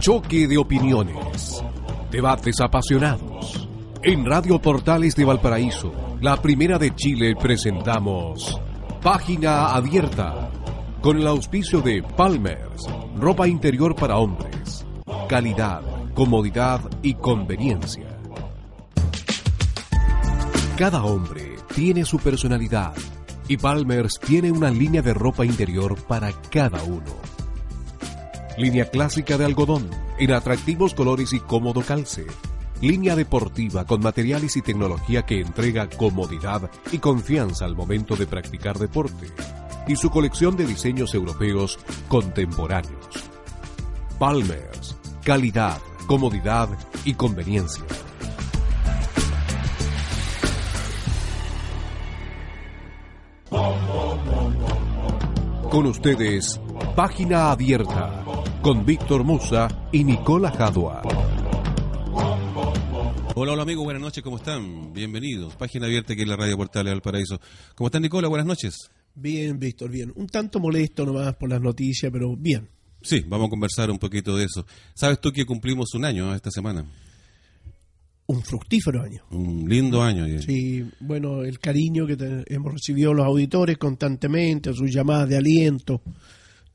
Choque de opiniones. Debates apasionados. En Radio Portales de Valparaíso, la primera de Chile, presentamos Página Abierta. Con el auspicio de Palmers, ropa interior para hombres. Calidad, comodidad y conveniencia. Cada hombre tiene su personalidad y Palmers tiene una línea de ropa interior para cada uno. Línea clásica de algodón en atractivos colores y cómodo calce. Línea deportiva con materiales y tecnología que entrega comodidad y confianza al momento de practicar deporte. Y su colección de diseños europeos contemporáneos. Palmers, calidad, comodidad y conveniencia. Con ustedes, Página Abierta, con Víctor Musa y Nicola Jadua. Hola, hola amigos, buenas noches, ¿cómo están? Bienvenidos. Página abierta aquí en la radio Portal del Paraíso. ¿Cómo están, Nicola? Buenas noches. Bien, Víctor, bien. Un tanto molesto nomás por las noticias, pero bien. Sí, vamos a conversar un poquito de eso. ¿Sabes tú que cumplimos un año esta semana? Un fructífero año. Un lindo año. Sí, bueno, el cariño que te- hemos recibido los auditores constantemente, sus llamadas de aliento,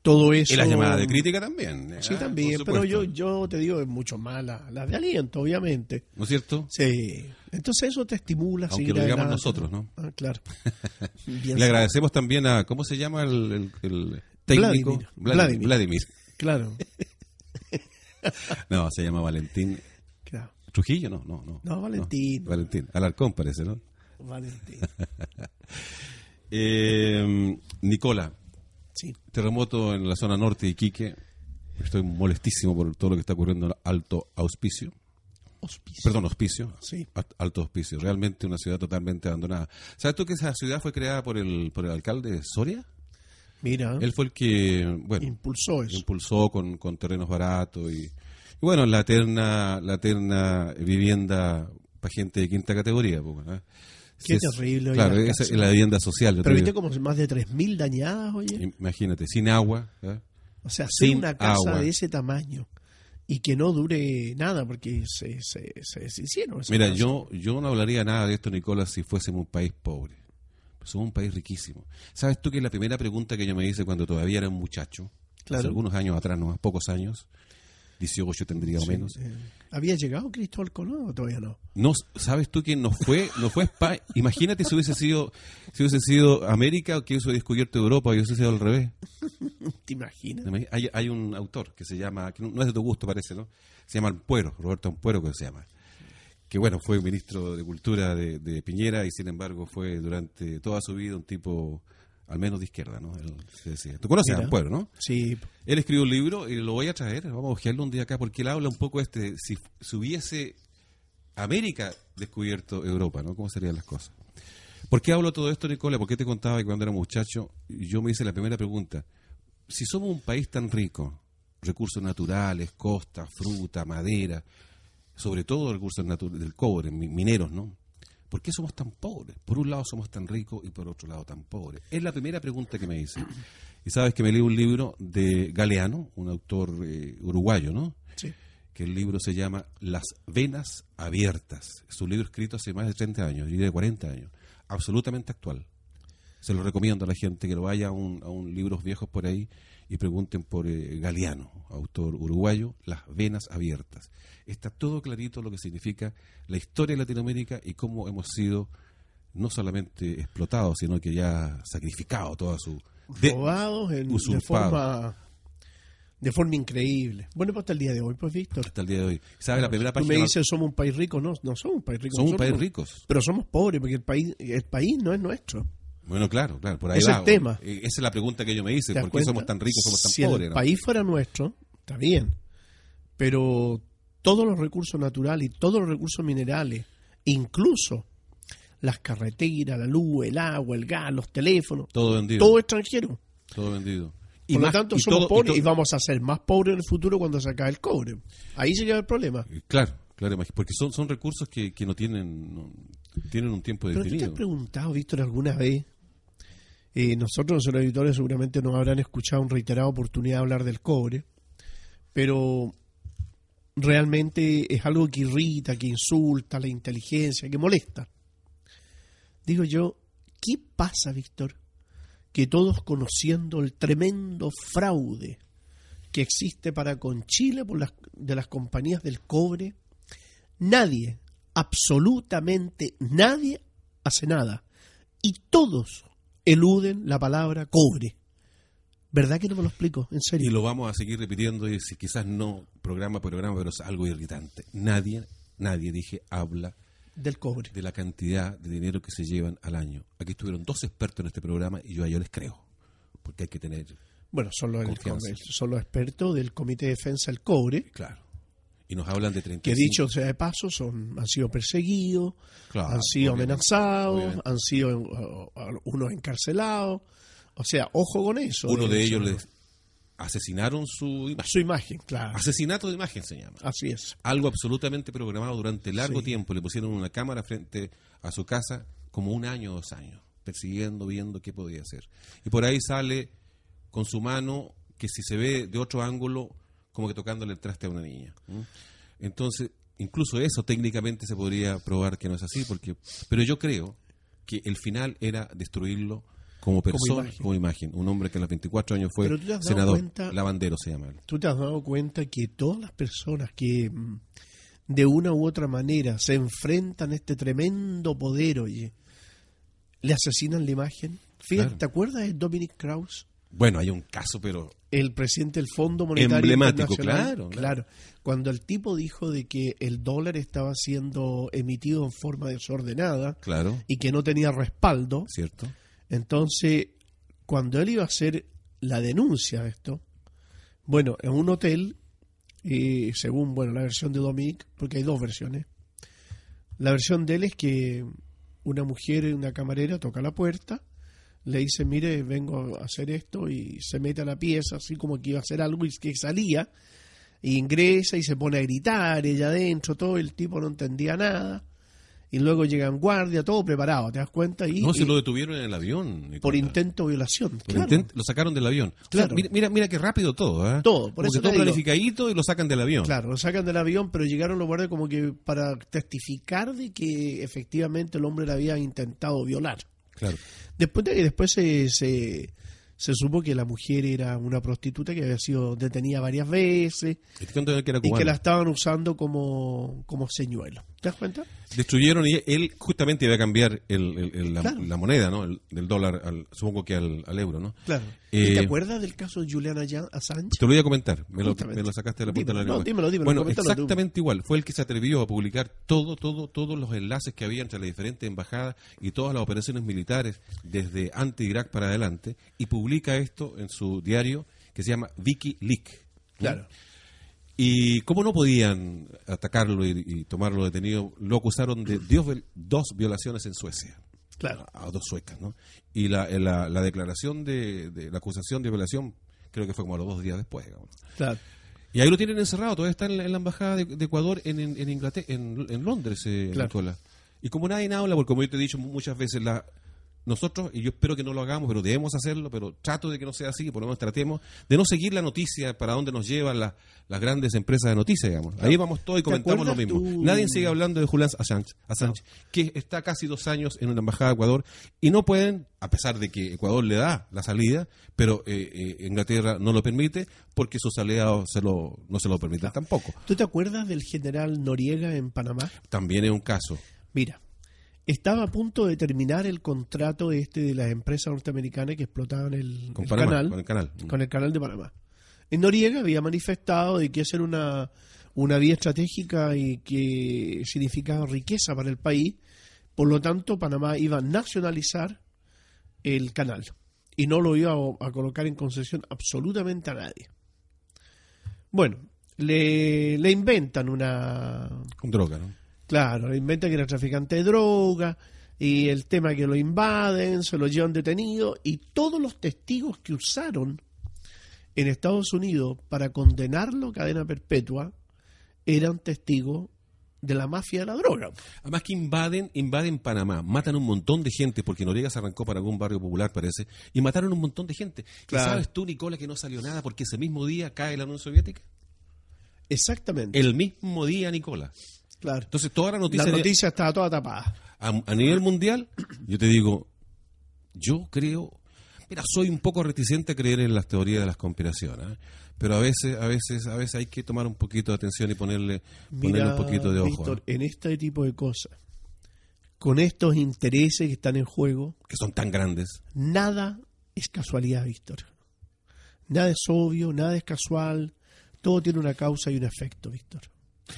todo eso. Y las llamadas de crítica también. Sí, ah, también, pero yo, yo te digo, es mucho más la- las de aliento, obviamente. ¿No es cierto? Sí, entonces eso te estimula. Aunque lo digamos nosotros, ¿no? Ah, claro. Le agradecemos también a, ¿cómo se llama el, el- el técnico? Vladimir. Vladimir. Vladimir. Claro, No, se llama Valentín. Trujillo, no, no, no. No, Valentín. Valentín. Alarcón parece, ¿no? Valentín. Eh, Nicola, Sí. terremoto en la zona norte de Iquique. Estoy molestísimo por todo lo que está ocurriendo en Alto Auspicio. Hospicio. Perdón, Hospicio. Sí. Al- Alto Hospicio. Realmente una ciudad totalmente abandonada. ¿Sabes tú que esa ciudad fue creada por el, por el alcalde Soria? Mira, Él fue el que, bueno, impulsó eso. impulsó con, con terrenos baratos y, y bueno, la eterna, la eterna vivienda para gente de quinta categoría. pues, ¿no? Qué Es- terrible, Claro, esa es la vivienda social. Pero viste como más de 3.000 dañadas, oye. Imagínate, sin agua. ¿eh? O sea, sin una casa agua. de ese tamaño y que no dure nada porque se, se, se deshicieron. Mira, yo, yo no hablaría nada de esto, Nicolás, si fuésemos un país pobre. Somos un país riquísimo. ¿Sabes tú que la primera pregunta que yo me hice cuando todavía era un muchacho, Claro. hace algunos años atrás, nomás pocos años, 18 tendría o Sí, menos, eh, ¿Había llegado Cristóbal Colón o todavía no? no, ¿sabes tú que no fue, no fue España? Imagínate si hubiese sido, si hubiese sido América o que hubiese descubierto Europa y hubiese sido al revés. ¿Te imaginas? Hay, hay un autor que se llama, que no no es de tu gusto parece, ¿no? Se llama Ampuero, Roberto Ampuero que se llama. Que bueno, fue ministro de Cultura de, de Piñera y sin embargo fue durante toda su vida un tipo al menos de izquierda, ¿no? Él se decía. Tú conoces a Mira. Ampuero, ¿no? Sí, Él escribió un libro y lo voy a traer, vamos a ojearlo un día acá, porque él habla un poco este, si, si hubiese América descubierto Europa, ¿no? ¿Cómo serían las cosas? ¿Por qué hablo todo esto, Nicola? ¿Por qué te contaba que cuando era muchacho yo me hice la primera pregunta? Si somos un país tan rico, recursos naturales, costas, fruta, madera, sobre todo recursos del cobre, mi- mineros, ¿no? ¿Por qué somos tan pobres? Por un lado somos tan ricos y por otro lado tan pobres. Es la primera pregunta que me hice. Y sabes que me leí un libro de Galeano, un autor eh, uruguayo, ¿no? sí. que el libro se llama Las Venas Abiertas. Es un libro escrito hace más de 30 años, yo diría de 40 años, absolutamente actual. Se lo recomiendo a la gente que lo vaya a un, a un libros viejos por ahí y pregunten por eh, Galeano, autor uruguayo, Las Venas Abiertas. Está todo clarito lo que significa la historia de Latinoamérica y cómo hemos sido no solamente explotados, sino que ya sacrificados toda su... de- Robados en- de, usurpado. forma, de forma increíble. Bueno, pues hasta el día de hoy, pues, Víctor. hasta el día de hoy. ¿Sabe la primera Tú página? me dices, somos un país rico. No, no somos un país rico. Somos un país ricos. Pero somos pobres porque el país, el país no es nuestro. Bueno, claro, claro, por ahí Ese va. es el tema. Eh, Esa es la pregunta que yo me hice, ¿Te das ¿por qué cuenta? somos tan ricos, somos tan si pobres? el no? país fuera nuestro, está bien. Pero todos los recursos naturales y todos los recursos minerales, incluso las carreteras, la luz, el agua, el gas, los teléfonos, Todo vendido. todo extranjero. Todo vendido. Por lo más- tanto, y somos todo- y pobres y, vamos a ser más pobres en el futuro cuando se acabe el cobre. Ahí se queda el problema. Claro, claro, imag- porque son, son recursos que, que no tienen no- tienen un tiempo Pero tú te has definido. preguntado, Víctor, alguna vez Eh, nosotros, los editores, seguramente nos habrán escuchado en reiterada oportunidad hablar del cobre, pero realmente es algo que irrita, que insulta la inteligencia, que molesta. Digo yo, ¿qué pasa, Víctor? Que todos conociendo el tremendo fraude que existe para con Chile por las, de las compañías del cobre, nadie, absolutamente nadie hace nada. Y todos eluden la palabra cobre. ¿Verdad que no me lo explico? En serio. Y lo vamos a seguir repitiendo y si quizás no programa por programa, pero es algo irritante. Nadie, nadie, dije, habla del cobre. De la cantidad de dinero que se llevan al año. Aquí estuvieron dos expertos en este programa y yo a ellos les creo. Porque hay que tener. Bueno, son los, son los expertos del Comité de Defensa del Cobre. Claro. Y nos hablan de 35. Que dicho sea de paso, son, han sido perseguidos, han sido amenazados, han sido uh, unos encarcelados. O sea, ojo con eso. Uno de, ellos les asesinaron su imagen. Su imagen, claro. Asesinato de imagen se llama. Así es. Algo absolutamente programado durante largo tiempo. Le pusieron una cámara frente a su casa como un año o dos años, persiguiendo, viendo qué podía hacer. Y por ahí sale con su mano que si se ve de otro ángulo, como que tocándole el traste a una niña. Entonces, incluso eso técnicamente se podría probar que no es así, porque pero yo creo que el final era destruirlo como persona, como imagen. Un hombre que a los 24 años fue senador, lavandero se llama. ¿Tú te has dado cuenta que todas las personas que mm, de una u otra manera se enfrentan a este tremendo poder, oye, le asesinan la imagen? Fíjate, ¿te acuerdas de Dominic Krauss? Bueno, hay un caso, pero... El presidente del Fondo Monetario Emblemático, claro, claro. Cuando el tipo dijo de que el dólar estaba siendo emitido en forma desordenada claro. y que no tenía respaldo, cierto entonces, cuando él iba a hacer la denuncia de esto, bueno, en un hotel, y según bueno la versión de Dominic, porque hay dos versiones, la versión de él es que una mujer, una camarera, toca la puerta, le dice, mire, vengo a hacer esto, y se mete a la pieza, así como que iba a hacer algo, y que salía, y ingresa y se pone a gritar, ella adentro, todo, el tipo no entendía nada, y luego llegan guardia, todo preparado, ¿te das cuenta? Y, no, se lo detuvieron en el avión. Por intento de violación. lo sacaron del avión. Claro. mira, mira, qué rápido todo, ¿eh? Todo, por eso todo planificadito y lo sacan del avión. Claro, lo sacan del avión, pero llegaron los guardias como que para testificar de que efectivamente el hombre le había intentado violar. Claro. Después, de, después se, se se supo que la mujer era una prostituta que había sido detenida varias veces y que, la estaban usando como, como señuelo. ¿Te das cuenta? Destruyeron y él justamente iba a cambiar el, la, moneda, ¿no? El, del dólar, al, supongo que al, euro, ¿no? Claro. ¿Y te eh, acuerdas del caso de Julian Assange? Te lo voy a comentar, me, lo, sacaste de la punta de la lengua. No, dímelo, dímelo. Bueno, exactamente igual. Fue el que se atrevió a publicar todo, todo, todos los enlaces que había entre las diferentes embajadas y todas las operaciones militares desde anti-Irak para adelante y publica esto en su diario que se llama Vicky Leak. Claro. Y como no podían atacarlo y, tomarlo detenido, lo acusaron de dos violaciones en Suecia. Claro. A, dos suecas, ¿no? Y la, la, declaración de, la acusación de violación creo que fue como a los dos días después, Claro. Y ahí lo tienen encerrado, todavía está en la, embajada de, Ecuador en, en, Inglaterra, en, Londres, eh, claro. Y como nadie habla, porque como yo te he dicho muchas veces, la, nosotros, y yo espero que no lo hagamos, pero debemos hacerlo, pero trato de que no sea así, por lo menos tratemos de no seguir la noticia para dónde nos llevan las grandes empresas de noticias, digamos. Ahí vamos todos y comentamos lo mismo. Nadie sigue hablando de Julián Assange, Assange que está casi dos años en una embajada de Ecuador y no pueden, a pesar de que Ecuador le da la salida, pero eh, eh, Inglaterra no lo permite porque sus aliados se lo, no se lo permiten tampoco. ¿Tú te acuerdas del general Noriega en Panamá? También es un caso. Mira, estaba a punto de terminar el contrato este de las empresas norteamericanas que explotaban el, canal, con el canal, con el canal de Panamá. En Noriega había manifestado de que hacer una, una vía estratégica y que significaba riqueza para el país, por lo tanto Panamá iba a nacionalizar el canal y no lo iba a, colocar en concesión absolutamente a nadie. Bueno, le, le inventan una... Con droga, ¿no? Claro, inventa que era traficante de droga y el tema que lo invaden, se lo llevan detenido y todos los testigos que usaron en Estados Unidos para condenarlo a cadena perpetua eran testigos de la mafia de la droga. Además que invaden, invaden Panamá, matan un montón de gente, porque Noriega se arrancó para algún barrio popular, parece, y mataron un montón de gente. ¿Y Claro. sabes tú, Nicola, que no salió nada porque ese mismo día cae la Unión Soviética? Exactamente. El mismo día, Nicola. Claro. Entonces, toda la La noticia, de- noticia estaba toda tapada. a, a nivel mundial, yo te digo, yo creo, mira, soy un poco reticente a creer en las teorías de las conspiraciones, ¿eh? pero a veces, a veces, a veces hay que tomar un poquito de atención y ponerle, ponerle Mira, un poquito de ojo, Víctor, ¿eh? en este tipo de cosas, con estos intereses que están en juego, que son tan grandes. nada es casualidad, Víctor. Nada es obvio, nada es casual. Todo tiene una causa y un efecto, Víctor.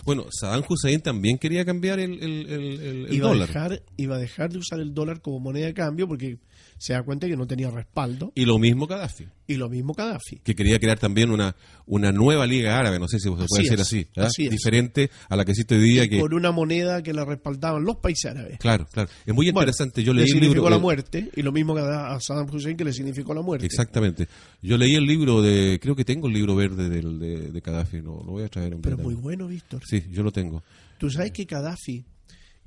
Bueno, Saddam Hussein también quería cambiar el, el- el- el- Iba a, dólar. dejar, iba a dejar de usar el dólar como moneda de cambio porque se da cuenta que no tenía respaldo. Y lo mismo Gaddafi, Y lo mismo Gaddafi. que quería crear también una, una nueva liga árabe, no sé si se puede Así decir es, así, ¿verdad? así es. diferente a la que existe hoy día. Y que con una moneda que la respaldaban los países árabes. Claro, claro. Es muy Bueno, interesante. Yo le leí el significó libro. la eh, muerte y lo mismo que a Saddam Hussein que le significó la muerte. Exactamente. Yo leí el libro de, creo que tengo el libro verde del, de, de Gaddafi, no, lo voy a traer en Pero muy bueno, Víctor. Sí, yo lo tengo. Tú sabes que Gaddafi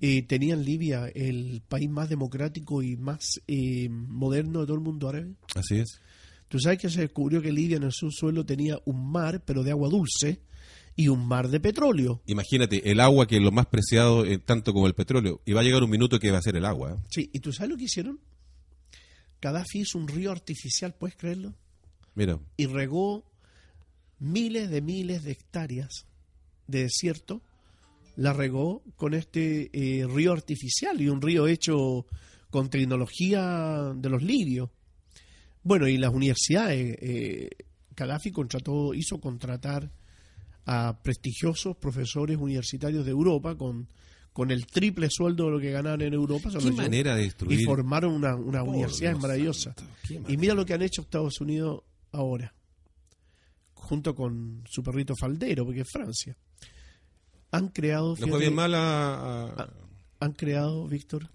eh, tenía en Libia el país más democrático y más eh, moderno de todo el mundo árabe. Así es. Tú sabes que se descubrió que Libia en el subsuelo tenía un mar, pero de agua dulce, y un mar de petróleo. Imagínate, el agua que es lo más preciado eh, tanto como el petróleo, y va a llegar un minuto que va a ser el agua. ¿eh? Sí, ¿y tú sabes lo que hicieron? Gaddafi hizo un río artificial, ¿puedes creerlo? Mira, Y regó miles de miles de hectáreas de desierto, la regó con este eh, río artificial y un río hecho con tecnología de los libios. Bueno, y las universidades, eh, Gaddafi contrató, hizo contratar a prestigiosos profesores universitarios de Europa con, con el triple sueldo de lo que ganaban en Europa. qué manera de destruir. y formaron una, una universidad Dios maravillosa. santo, Y mira lo que han hecho Estados Unidos ahora, junto con su perrito faldero, porque es Francia. Han creado, No fue bien mal a, a- han creado, Víctor,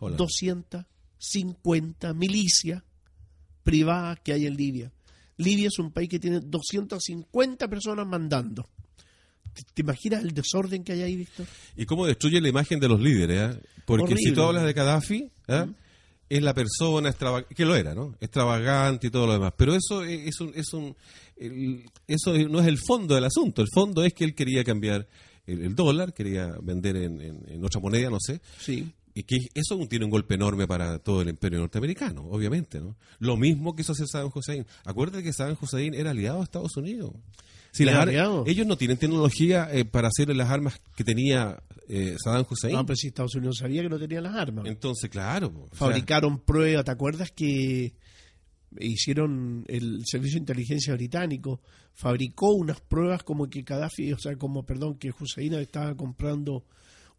Holanda. 250 milicias privadas que hay en Libia. Libia es un país que tiene 250 personas mandando. ¿Te, te imaginas el desorden que hay ahí, Víctor? Y cómo destruye la imagen de los líderes, ¿eh? Porque si tú hablas de Gaddafi, ¿eh? es la persona que lo era, ¿no? Extravagante y todo lo demás. Pero eso es, es un, es un el- eso no es el fondo del asunto. El fondo es que él quería cambiar el, el dólar, quería vender en, en- en otra moneda, no sé. Sí. Y que eso tiene un golpe enorme para todo el imperio norteamericano, obviamente, ¿no? Lo mismo quiso hacer Saddam Hussein. Acuérdate que Saddam Hussein era aliado a Estados Unidos. Si ellos no tienen tecnología eh, para hacer las armas que tenía eh, Saddam Hussein. No, pero si Estados Unidos sabía que no tenían las armas. Entonces, claro. o sea, fabricaron pruebas. ¿Te acuerdas que hicieron el servicio de inteligencia británico? Fabricó unas pruebas como que Gaddafi, o sea, como, perdón, que Hussein estaba comprando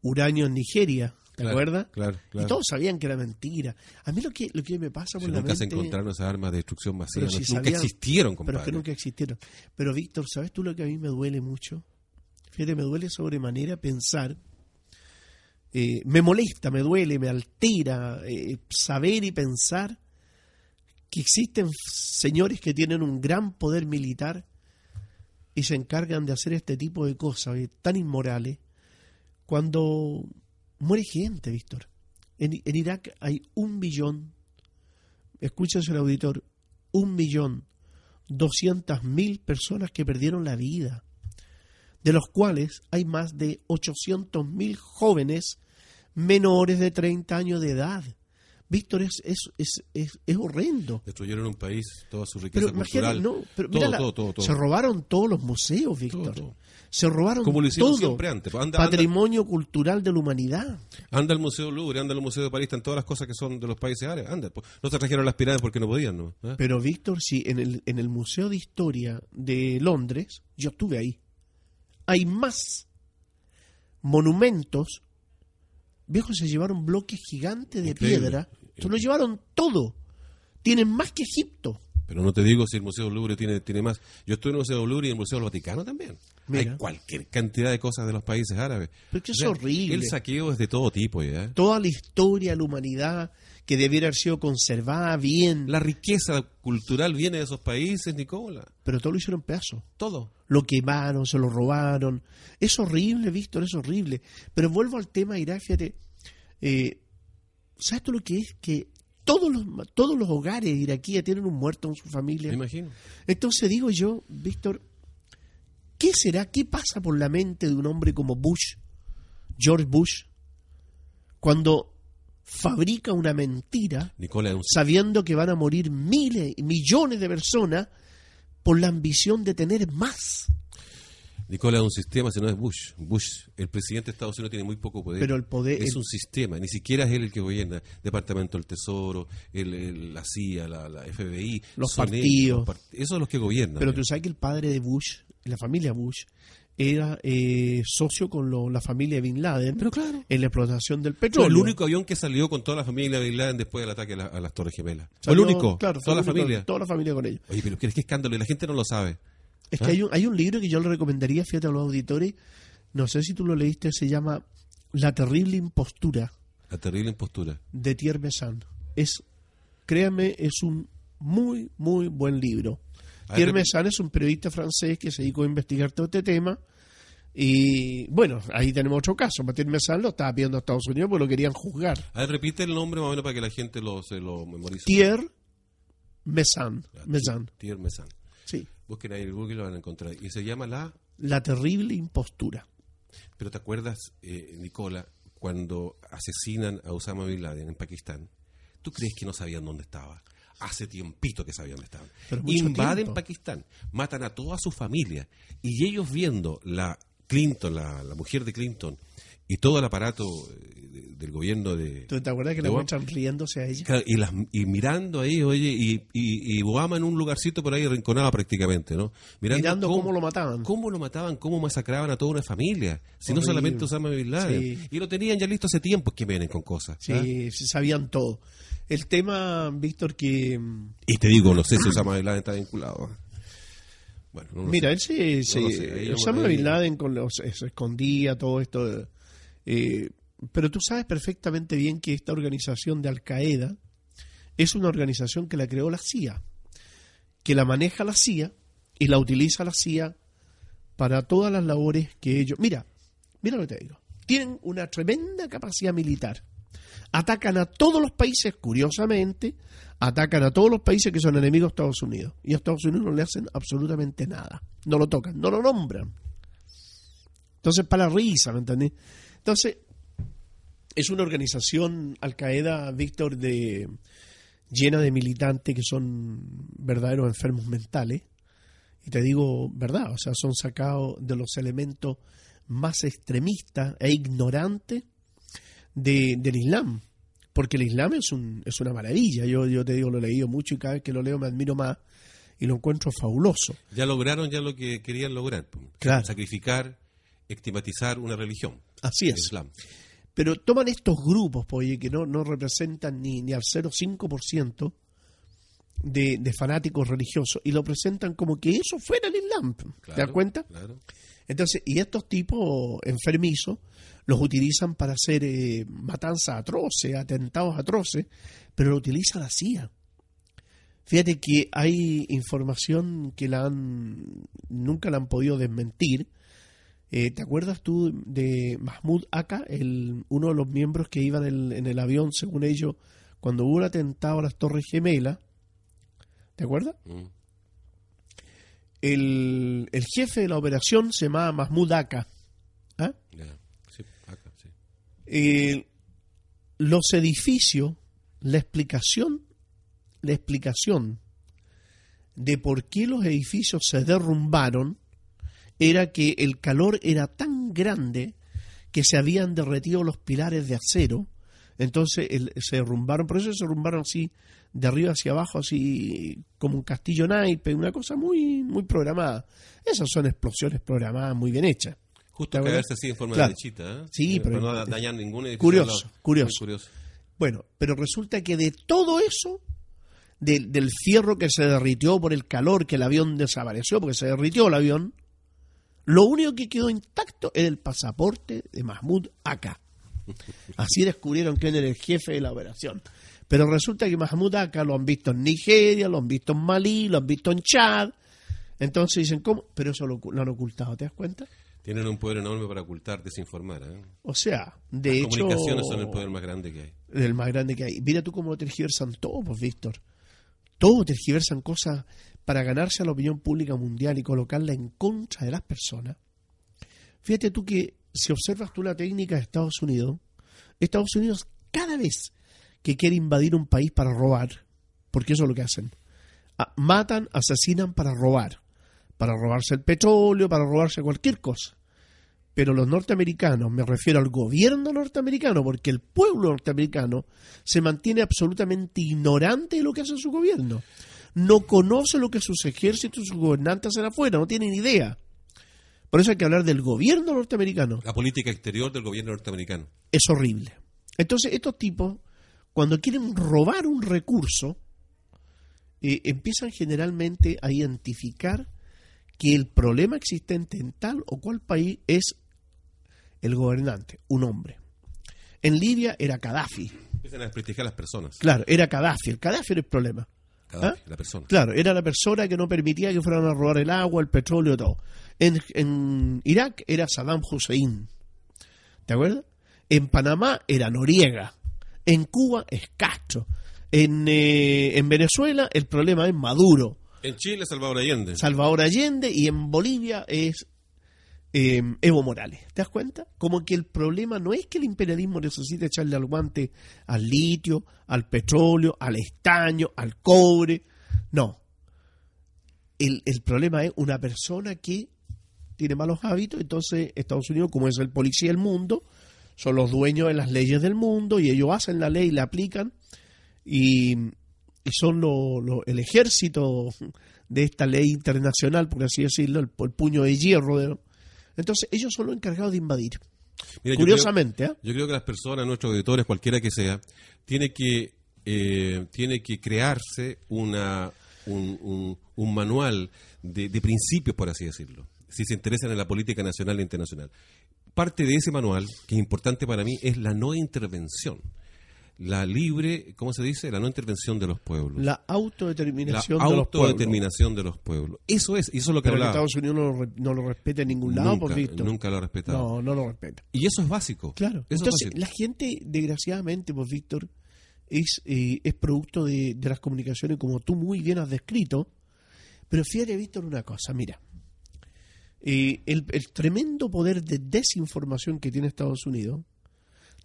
uranio en Nigeria. ¿Te Claro, acuerdas? claro, claro. Y todos sabían que era mentira. A mí lo que, lo que me pasa si por la nunca se mente... encontraron esas armas de destrucción masiva. Pero si no- nunca sabían- existieron, Pero compadre. es que nunca existieron. Pero Víctor, ¿sabes tú lo que a mí me duele mucho? Fíjate, me duele sobremanera pensar, eh, me molesta, me duele, me altera eh, saber y pensar existen señores que tienen un gran poder militar y se encargan de hacer este tipo de cosas eh, tan inmorales cuando muere gente, Víctor. En, en Irak hay un billón, escucha señor auditor, un millón doscientas mil personas que perdieron la vida, de los cuales hay más de ochocientos mil jóvenes menores de 30 años de edad. Víctor, es, es, es, es, es horrendo. Destruyeron un país, toda su riqueza Pero cultural. no, pero todo, la- todo, todo, todo. se robaron todos los museos, Víctor. Se robaron Como lo hicieron todo. siempre antes. Anda, anda, Patrimonio cultural de la humanidad. anda al Museo Louvre, anda al Museo de París, están todas las cosas que son de los países árabes. Anda, pues, no se trajeron las pirámides porque no podían, ¿no? ¿Eh? Pero Víctor, sí, en el, en el Museo de Historia de Londres, yo estuve ahí, hay más monumentos. Viejos se llevaron bloques gigantes de Increíble. piedra, se lo llevaron todo. Tienen más que Egipto. Pero no te digo si el Museo del Louvre tiene, tiene más. Yo estuve en el Museo del Louvre y en el Museo del Vaticano también. Mira. Hay cualquier cantidad de cosas de los países árabes. Pero que es horrible. El saqueo es de todo tipo ya. Toda la historia la humanidad que debiera haber sido conservada bien, La riqueza cultural viene de esos países, Nicola. pero todo lo hicieron pedazos. Todo. Lo quemaron, se lo robaron. Es horrible, Víctor, es horrible. Pero vuelvo al tema, Irak, fíjate. eh, ¿Sabes tú lo que es? Que todos los, todos los hogares iraquíes tienen un muerto en su familia. Me imagino. Entonces digo yo, Víctor, ¿qué será? ¿Qué pasa por la mente de un hombre como Bush, George Bush, cuando fabrica una mentira Nicola es un sabiendo que van a morir miles y millones de personas por la ambición de tener más? Nicola es un sistema, si no es Bush. Bush, el presidente de Estados Unidos tiene muy poco poder. Pero el poder- es el- un sistema, ni siquiera es él el que gobierna. Departamento del Tesoro, el- el- la CIA, la, la FBI, Los ellos, partidos. los part- esos son los que gobiernan. Pero tú sabes que el padre de Bush, la familia Bush, era eh, socio con lo- la familia Bin Laden Pero claro. en la explotación del Fue petróleo. el único avión que salió con toda la familia de Bin Laden después del ataque a, la- a las Torres Gemelas. Fue el único. claro, toda la único, familia. Toda la familia con ellos. Oye, pero qué qué escándalo y la gente no lo sabe. Es que hay un, hay un libro que yo le recomendaría, fíjate a los auditores, no sé si tú lo leíste, se llama La terrible impostura La terrible impostura. de Thierry Besson. Es, créanme, es un muy, muy buen libro. Ver, Besson es un periodista francés que se dedicó a investigar todo este tema. Y bueno, ahí tenemos otro caso. Thierry Besson lo estaba pidiendo a Estados Unidos porque lo querían juzgar. A ver, repite el nombre más o menos para que la gente lo, se lo memorice. Ya, Besson, Thierry Mesan. sí. Busquen ahí en Google y lo van a encontrar. Y se llama La La terrible impostura. Pero ¿te acuerdas, eh, Nicola, cuando asesinan a Osama Bin Laden en Pakistán? ¿Tú crees que no sabían dónde estaba? Hace tiempito que sabían dónde estaban. Invaden tiempo. Pakistán, matan a toda su familia y ellos viendo la Clinton, la, la mujer de Clinton y todo el aparato eh, de- del gobierno de... ¿Tú te acuerdas que Obama, muestran riéndose a ella? Claro, y, las- y mirando ahí, oye, y, y, y Obama en un lugarcito por ahí rinconado prácticamente, ¿no? Mirando cómo lo mataban. Cómo lo mataban, cómo masacraban a toda una familia. Si no solamente Osama Bin Laden. Sí. Y lo tenían ya listo hace tiempo, que vienen con cosas. ¿ah? Sí, sí, sabían todo. El tema, Víctor, que... Y te digo, no sé si Osama Bin Laden está vinculado. Bueno, no lo Mira, sé. él. No sé, Osama Bin Laden con los- se escondía todo esto. eh, pero tú sabes perfectamente bien que esta organización de Al-Qaeda es una organización que la creó la CIA, que la maneja la CIA y la utiliza la CIA para todas las labores que ellos... Mira, mira lo que te digo. Tienen una tremenda capacidad militar. Atacan a todos los países, curiosamente, atacan a todos los países que son enemigos de Estados Unidos. Y a Estados Unidos no le hacen absolutamente nada. No lo tocan, no lo nombran. Entonces, para la risa, ¿me entendés? Entonces, es una organización Al Qaeda, Víctor, de llena de militantes que son verdaderos enfermos mentales. Y te digo verdad, o sea, son sacados de los elementos más extremistas e ignorantes de- del Islam. Porque el Islam es, un, es una maravilla. Yo, yo te digo, lo he leído mucho y cada vez que lo leo me admiro más y lo encuentro fabuloso. Ya lograron ya lo que querían lograr. pues. Claro. Sacrificar, estigmatizar una religión. Así el es. Islam. Pero toman estos grupos, pues, oye, que no, no representan ni, ni al 0,5% de, de fanáticos religiosos y lo presentan como que eso fuera el Islam. ¿Te das Claro, cuenta? Claro. Entonces, y estos tipos enfermizos los utilizan para hacer eh, matanzas atroces, atentados atroces, pero lo utiliza la CIA. Fíjate que hay información que la han, nunca la han podido desmentir. Eh, ¿Te acuerdas tú de Mahmoud Aka, el, uno de los miembros que iban en el, en el avión, según ellos, cuando hubo el atentado a las Torres Gemelas? ¿Te acuerdas? Mm. El, el jefe de la operación se llamaba Mahmoud Aka. ¿Ah? Los edificios, la explicación, la explicación de por qué los edificios se derrumbaron era que el calor era tan grande que se habían derretido los pilares de acero, entonces se derrumbaron, por eso se derrumbaron así de arriba hacia abajo, así como un castillo naipe, una cosa muy, muy programada. Esas son explosiones programadas muy bien hechas. Justo caerse así en forma Claro. de lechita. ¿eh? Sí, Eh, pero- no dañar ningún edificio. Curioso, curioso. Curioso. Bueno, pero resulta que de todo eso, del- del fierro que se derritió por el calor, que el avión desapareció porque se derritió el avión, lo único que quedó intacto es el pasaporte de Mahmoud Aka. Así descubrieron quién era el jefe de la operación. Pero resulta que Mahmoud Aka lo han visto en Nigeria, lo han visto en Malí, lo han visto en Chad. Entonces dicen, ¿cómo? Pero eso lo, lo han ocultado, ¿te das cuenta? Tienen un poder enorme para ocultar, desinformar. ¿eh? O sea, de Las hecho... comunicaciones son el poder más grande que hay. el más grande que hay. Mira tú cómo lo tergiversan todo, pues, Víctor. Todo tergiversan cosas para ganarse a la opinión pública mundial y colocarla en contra de las personas. Fíjate tú que si observas tú la técnica de Estados Unidos, Estados Unidos cada vez que quiere invadir un país para robar, porque eso es lo que hacen, matan, asesinan para robar, para robarse el petróleo, para robarse cualquier cosa. Pero los norteamericanos, me refiero al gobierno norteamericano, porque el pueblo norteamericano se mantiene absolutamente ignorante de lo que hace su gobierno. No conoce lo que sus ejércitos y sus gobernantes hacen afuera, no tienen idea. Por eso hay que hablar del gobierno norteamericano. La política exterior del gobierno norteamericano. Es horrible. Entonces, estos tipos, cuando quieren robar un recurso, eh, empiezan generalmente a identificar que el problema existente en tal o cual país es el gobernante, un hombre. En Libia era Gaddafi. Empiezan a desprestigiar a las personas. Claro, era Gaddafi. El Gaddafi era el problema. Gaddafi, ¿Ah? la persona. Claro, era la persona que no permitía que fueran a robar el agua, el petróleo, todo. En, en Irak era Saddam Hussein. ¿Te acuerdas? En Panamá era Noriega. En Cuba es Castro. En, eh, en Venezuela el problema es Maduro. En Chile, Salvador Allende. Salvador Allende y en Bolivia es eh, Evo Morales. ¿Te das cuenta? Como que el problema no es que el imperialismo necesite echarle al guante al litio, al petróleo, al estaño, al cobre. No. El, el problema es una persona que tiene malos hábitos, entonces Estados Unidos, como es el policía del mundo, son los dueños de las leyes del mundo y ellos hacen la ley la aplican y, y son lo- el ejército de esta ley internacional, por así decirlo, el, el puño de hierro. de- entonces ellos son los encargados de invadir. Mira, yo Curiosamente, ¿eh? Yo creo que las personas, nuestros auditores, cualquiera que sea, tiene que, eh, tiene que crearse una, un, un- un manual de, de principios, por así decirlo, si se interesan en la política nacional e internacional. Parte de ese manual, que es importante para mí, es la no intervención. La libre, ¿cómo se dice? La no intervención de los pueblos. la La autodeterminación de los pueblos. autodeterminación de los pueblos. Eso es, y eso es lo que Pero hablaba. Estados Unidos no lo, no lo respeta en ningún lado, por Nunca, visto. nunca lo ha respetado. No, no lo respeta. Y eso es básico. Claro. Eso Entonces, básico. la gente, desgraciadamente, pues, Víctor, es, eh, es producto de, de las comunicaciones, como tú muy bien has descrito. Pero fíjate, Víctor, una cosa, mira. Eh, el, el tremendo poder de desinformación que tiene Estados Unidos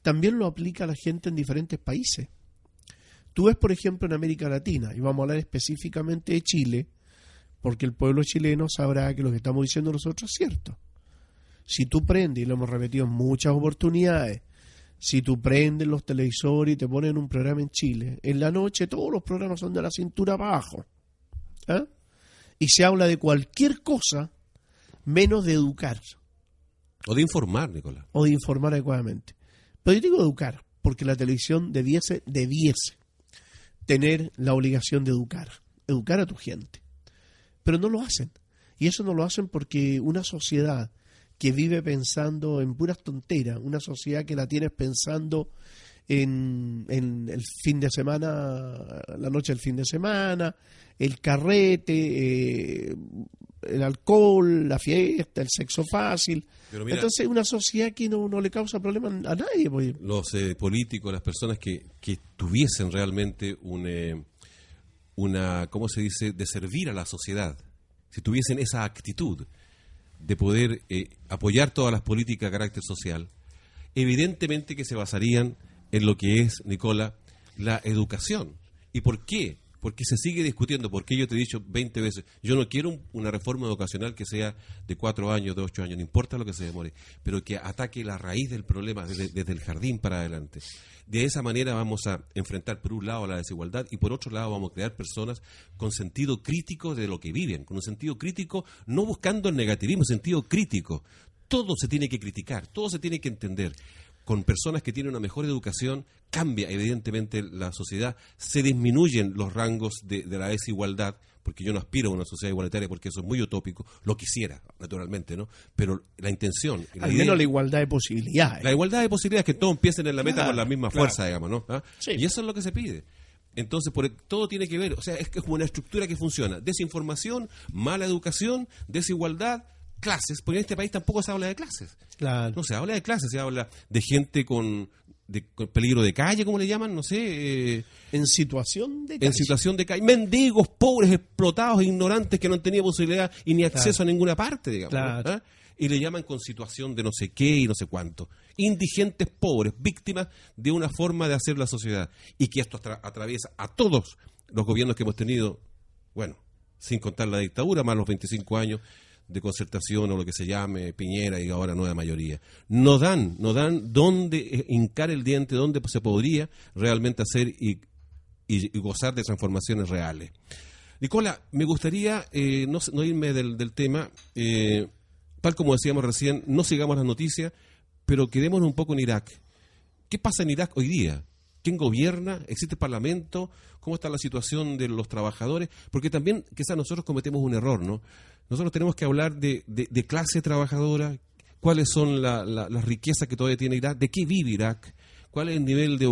también lo aplica a la gente en diferentes países. Tú ves, por ejemplo, en América Latina, y vamos a hablar específicamente de Chile, porque el pueblo chileno sabrá que lo que estamos diciendo nosotros es cierto. Si tú prendes, y lo hemos repetido en muchas oportunidades, si tú prendes los televisores y te ponen un programa en Chile, en la noche todos los programas son de la cintura abajo. ¿Ah? Y se habla de cualquier cosa menos de educar O de informar, Nicolás. o de informar adecuadamente. Pero yo digo educar, porque la televisión debiese, debiese tener la obligación de educar, educar a tu gente. Pero no lo hacen. Y eso no lo hacen porque una sociedad que vive pensando en puras tonteras, una sociedad que la tienes pensando en, en el fin de semana, la noche del fin de semana, el carrete, eh, el alcohol, la fiesta, el sexo fácil. Pero mira- Entonces, una sociedad que no, no le causa problema a nadie. pues. los eh, políticos, las personas que, que tuviesen realmente un, eh, una, ¿cómo se dice?, de servir a la sociedad, si tuviesen esa actitud de poder eh, apoyar todas las políticas de carácter social, evidentemente que se basarían en lo que es, Nicola, la educación. ¿Y por qué? Porque se sigue discutiendo, porque yo te he dicho 20 veces, yo no quiero un- una reforma educacional que sea de cuatro años, de ocho años, no importa lo que se demore, pero que ataque la raíz del problema desde, desde el jardín para adelante. De esa manera vamos a enfrentar por un lado la desigualdad y por otro lado vamos a crear personas con sentido crítico de lo que viven, con un sentido crítico, no buscando el negativismo, sentido crítico. Todo se tiene que criticar, todo se tiene que entender con personas que tienen una mejor educación, cambia evidentemente la sociedad, se disminuyen los rangos de, de la desigualdad, porque yo no aspiro a una sociedad igualitaria porque eso es muy utópico, lo quisiera, naturalmente, ¿no? Pero la intención, la Al menos la igualdad de posibilidades. la igualdad de posibilidades que todos empiecen en la meta Claro, con la misma claro. fuerza, digamos, ¿no? ¿Ah? Sí. Y eso es lo que se pide. Entonces, por, todo tiene que ver, o sea, es que es como una estructura que funciona. Desinformación, mala educación, desigualdad, clases, porque en este país tampoco se habla de clases. Claro. No se habla de clases, se habla de gente con, de- con peligro de calle, como le llaman, no sé, eh, En situación de en calle. situación de calle. Mendigos, pobres, explotados, ignorantes que no han tenido posibilidad y ni acceso a ninguna parte, digamos. ¿Ah? Y le llaman con situación de no sé qué y no sé cuánto. Indigentes pobres, víctimas de una forma de hacer la sociedad. Y que esto atra- atraviesa a todos los gobiernos que hemos tenido, bueno, sin contar la dictadura, más los 25 años de concertación o lo que se llame Piñera y ahora nueva mayoría. No dan, no dan dónde eh, hincar el diente, dónde se podría realmente hacer y, y- gozar de transformaciones reales. Nicola, me gustaría eh, no, no irme del, del tema, eh, tal como decíamos recién, no sigamos las noticias, pero quedémonos un poco en Irak. ¿Qué pasa en Irak hoy día? ¿Quién gobierna? ¿Existe parlamento? ¿Cómo está la situación de los trabajadores? Porque también quizás nosotros cometemos un error, ¿no? Nosotros tenemos que hablar de, clase trabajadora, cuáles son la- la- las riquezas que todavía tiene Irak, de qué vive Irak, cuál es el nivel de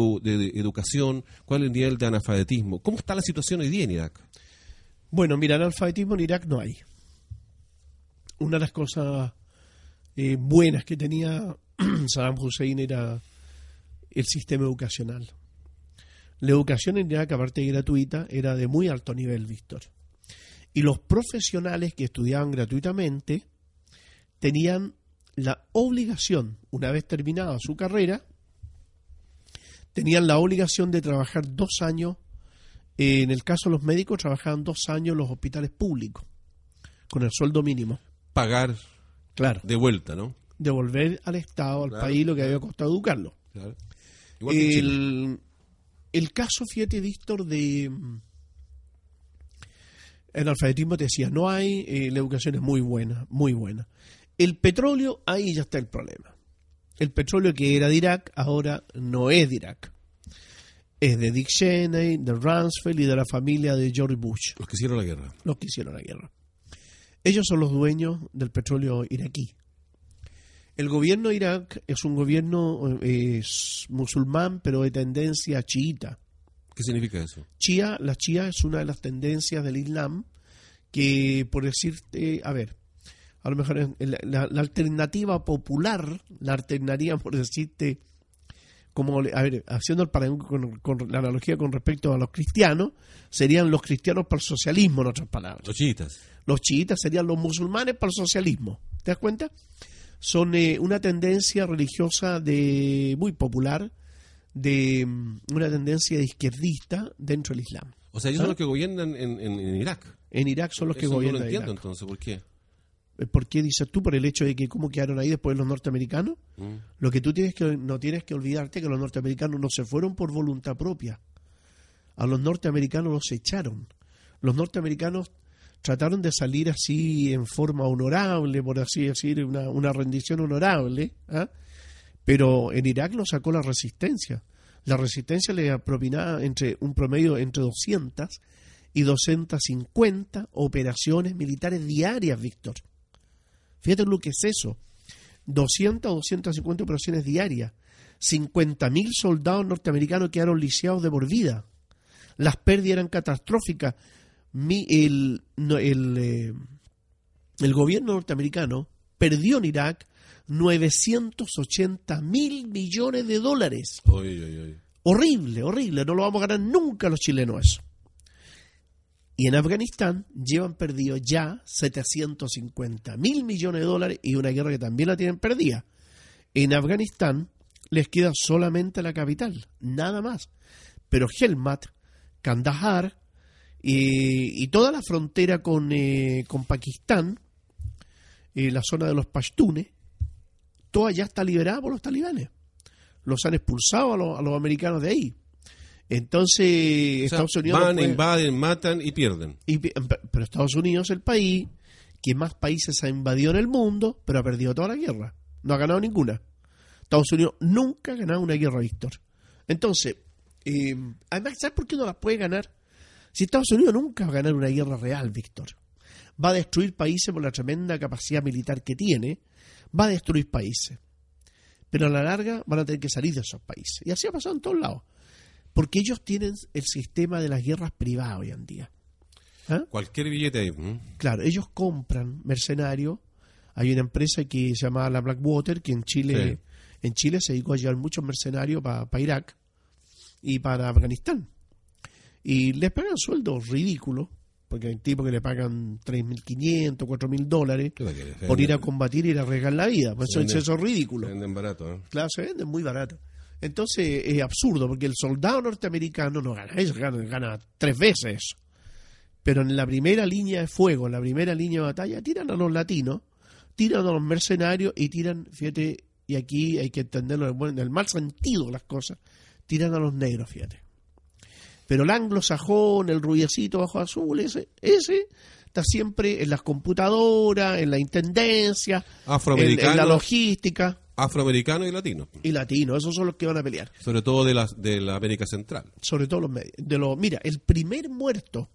educación, cuál es el nivel de analfabetismo. ¿Cómo está la situación hoy día en Irak? Bueno, mira, analfabetismo en Irak no hay. Una de las cosas eh, buenas que tenía Saddam Hussein era el sistema educacional. La educación en Irak, aparte de gratuita, era de muy alto nivel, Víctor. Y los profesionales que estudiaban gratuitamente tenían la obligación, una vez terminada su carrera, tenían la obligación de trabajar dos años eh, en el caso de los médicos, trabajaban dos años en los hospitales públicos, con el sueldo mínimo. Pagar Claro. de vuelta, ¿no? Devolver al Estado, al Claro, país, lo que había costado educarlo. Claro. Igual que. El, el caso, fíjate, Víctor, de. El alfabetismo te decía, no hay, eh, la educación es muy buena, muy buena. El petróleo, ahí ya está el problema. El petróleo que era de Irak, ahora no es de Irak. Es de Dick Cheney, de Rumsfeld y de la familia de George Bush. Los que hicieron la guerra. los que hicieron la guerra. Ellos son los dueños del petróleo iraquí. El gobierno de Irak es un gobierno eh, musulmán, pero de tendencia chiita. ¿Qué significa eso? Chía, la chía es una de las tendencias del Islam que, por decirte, a ver, a lo mejor la, la- la alternativa popular, la alternaría, por decirte, como, a ver, haciendo el parangón con, con la analogía con respecto a los cristianos, serían los cristianos para el socialismo, en otras palabras Los chiitas. los chiitas serían los musulmanes para el socialismo. ¿Te das cuenta? Son eh, una tendencia religiosa de muy popular, de mm, una tendencia de izquierdista dentro del Islam. O sea, ellos ¿Ah? son los que gobiernan en, en- en Irak. En Irak son los que Eso gobiernan. No lo entiendo Irak. entonces, ¿por qué? Eh, ¿Por qué dices tú? Por el hecho de que cómo quedaron ahí después los norteamericanos. Mm. Lo que tú tienes que no tienes que olvidarte que los norteamericanos no se fueron por voluntad propia. A los norteamericanos los echaron. Los norteamericanos trataron de salir así en forma honorable, por así decir, una, una rendición honorable, ¿ah? pero en Irak lo sacó la resistencia. La resistencia le propinaba entre un promedio entre 200 y 250 operaciones militares diarias, Víctor. Fíjate lo que es eso. 200 o 250 operaciones diarias. 50.000 soldados norteamericanos quedaron lisiados de por vida. Las pérdidas eran catastróficas. Mi- el, no, el, eh, el gobierno norteamericano perdió en Irak 980 mil millones de dólares. Horrible, horrible. No lo vamos a ganar nunca los chilenos eso. Y en Afganistán llevan perdido ya 750 mil millones de dólares y una guerra que también la tienen perdida. En Afganistán les queda solamente la capital, nada más. Pero Helmat, Kandahar y, y toda la frontera con, eh, con Pakistán, eh, la zona de los pashtunes, toda ya está liberada por los talibanes. Los han expulsado a los, a los americanos de ahí. Entonces, O sea, Estados Unidos... van, puede- invaden, matan y pierden. y pi- pero Estados Unidos es el país que más países ha invadido en el mundo, pero ha perdido toda la guerra. No ha ganado ninguna. Estados Unidos nunca ha ganado una guerra, Víctor. Entonces, eh, además, ¿sabes por qué no la puede ganar? Si Estados Unidos nunca va a ganar una guerra real, Víctor, va a destruir países por la tremenda capacidad militar que tiene, va a destruir países. Pero a la larga van a tener que salir de esos países. Y así ha pasado en todos lados. Porque ellos tienen el sistema de las guerras privadas hoy en día. ¿Ah? Cualquier billete. Claro, ellos compran mercenarios. Hay una empresa que se llama la Blackwater, que en Chile, en Chile se dedicó a llevar muchos mercenarios para Irak y para Afganistán. Y les pagan sueldos ridículos, porque hay tipos que le pagan 3.500, 4.000 dólares por ir a combatir y ir a arriesgar la vida. Pues eso, es ridículo. se venden barato, ¿eh? Claro, se venden muy barato. Entonces es absurdo, porque el soldado norteamericano no gana eso, gana, gana tres veces eso. Pero en la primera línea de fuego, en la primera línea de batalla, tiran a los latinos, tiran a los mercenarios y tiran, fíjate, y aquí hay que entenderlo en el mal sentido de las cosas, tiran a los negros, fíjate. Pero el anglosajón, el rubiecito bajo azul, ese, ese está siempre en las computadoras, en la intendencia, en, la logística afroamericano y latino. y latino. Esos son los que van a pelear. Sobre todo de la, de la América Central. Sobre todo los medios. De los, mira, el primer muerto,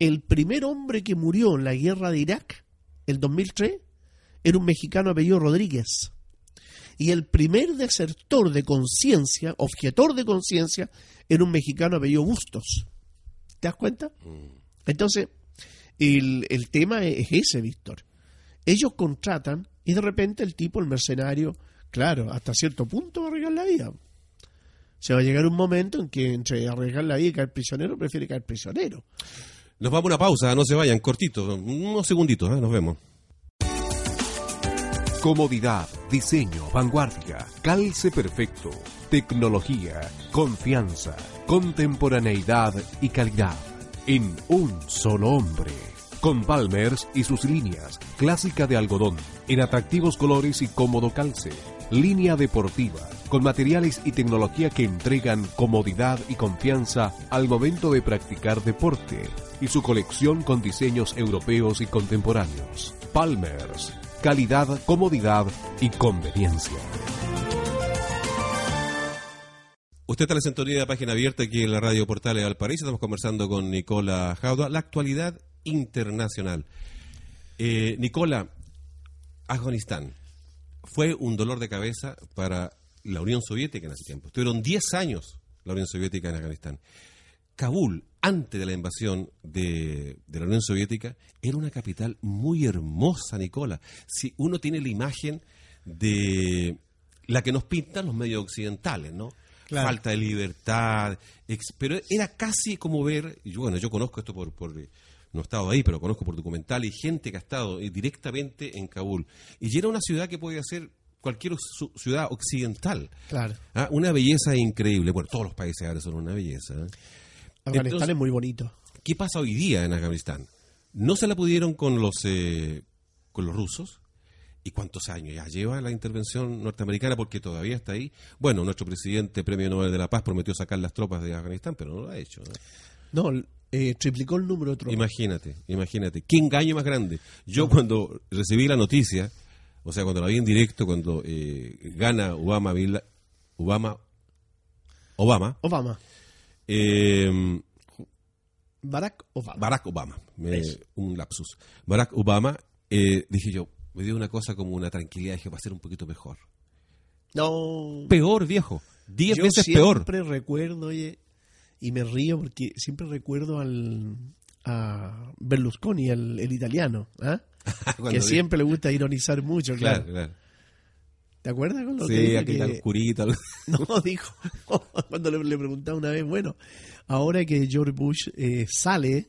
el primer hombre que murió en la guerra de Irak, el 2003, era un mexicano apellido Rodríguez. Y el primer desertor de conciencia, objetor de conciencia, era un mexicano apellido Bustos. ¿Te das cuenta? Entonces, el, el tema es ese, Víctor. Ellos contratan y de repente el tipo, el mercenario, claro, hasta cierto punto va a arriesgar la vida. Se va a llegar un momento en que entre arriesgar la vida y caer prisionero, prefiere caer prisionero. Nos vamos a una pausa, no se vayan, cortito, unos segunditos, ¿eh? nos vemos. Comodidad, diseño, vanguardia, calce perfecto, tecnología, confianza, contemporaneidad y calidad. En un solo hombre. Con Palmers y sus líneas, clásica de algodón, en atractivos colores y cómodo calce. Línea deportiva, con materiales y tecnología que entregan comodidad y confianza al momento de practicar deporte. Y su colección con diseños europeos y contemporáneos. Palmers, calidad, comodidad y conveniencia. Usted está en la sintonía de página abierta aquí en la radio Portales al París. Estamos conversando con Nicola Jauda, la actualidad internacional. Eh, Nicola, Afganistán fue un dolor de cabeza para la Unión Soviética en ese tiempo. Estuvieron 10 años la Unión Soviética en Afganistán. Kabul, antes de la invasión de, de la Unión Soviética, era una capital muy hermosa, Nicola. Si uno tiene la imagen de la que nos pintan los medios occidentales, ¿no? Claro. Falta de libertad, ex- pero era casi como ver, y yo, bueno, yo conozco esto por, por eh, no he estado ahí, pero conozco por documental y gente que ha estado eh, directamente en Kabul. Y era una ciudad que podía ser cualquier ciudad occidental. Claro. Ah, una belleza increíble. Bueno, todos los países ahora son una belleza. ¿eh? Afganistán Entonces- es muy bonito. ¿Qué pasa hoy día en Afganistán? No se la pudieron con los eh, con los rusos. ¿Y cuántos años ya lleva la intervención norteamericana? Porque todavía está ahí. Bueno, nuestro presidente, Premio Nobel de la Paz, prometió sacar las tropas de Afganistán, pero no lo ha hecho. ¿no? No, eh, triplicó el número de tropas. Imagínate, imagínate. ¿Qué engaño más grande? Yo cuando recibí la noticia, o sea, cuando la vi en directo, cuando eh, gana Obama, Obama, Obama, Obama. Eh, Barack Obama. Barack Obama, me- un lapsus. Barack Obama, eh, dije yo, me dio una cosa como una tranquilidad, dije, va a ser un poquito mejor. no. Peor, viejo, diez Yo veces peor. siempre recuerdo, oye, y me río porque siempre recuerdo al a Berlusconi, el, el italiano, ¿ah? Que siempre le gusta ironizar mucho, claro. Claro, claro. ¿Te acuerdas con lo que dijo aquella que- oscurita. No, dijo, cuando le, le preguntaba una vez, bueno, ahora que George Bush eh, sale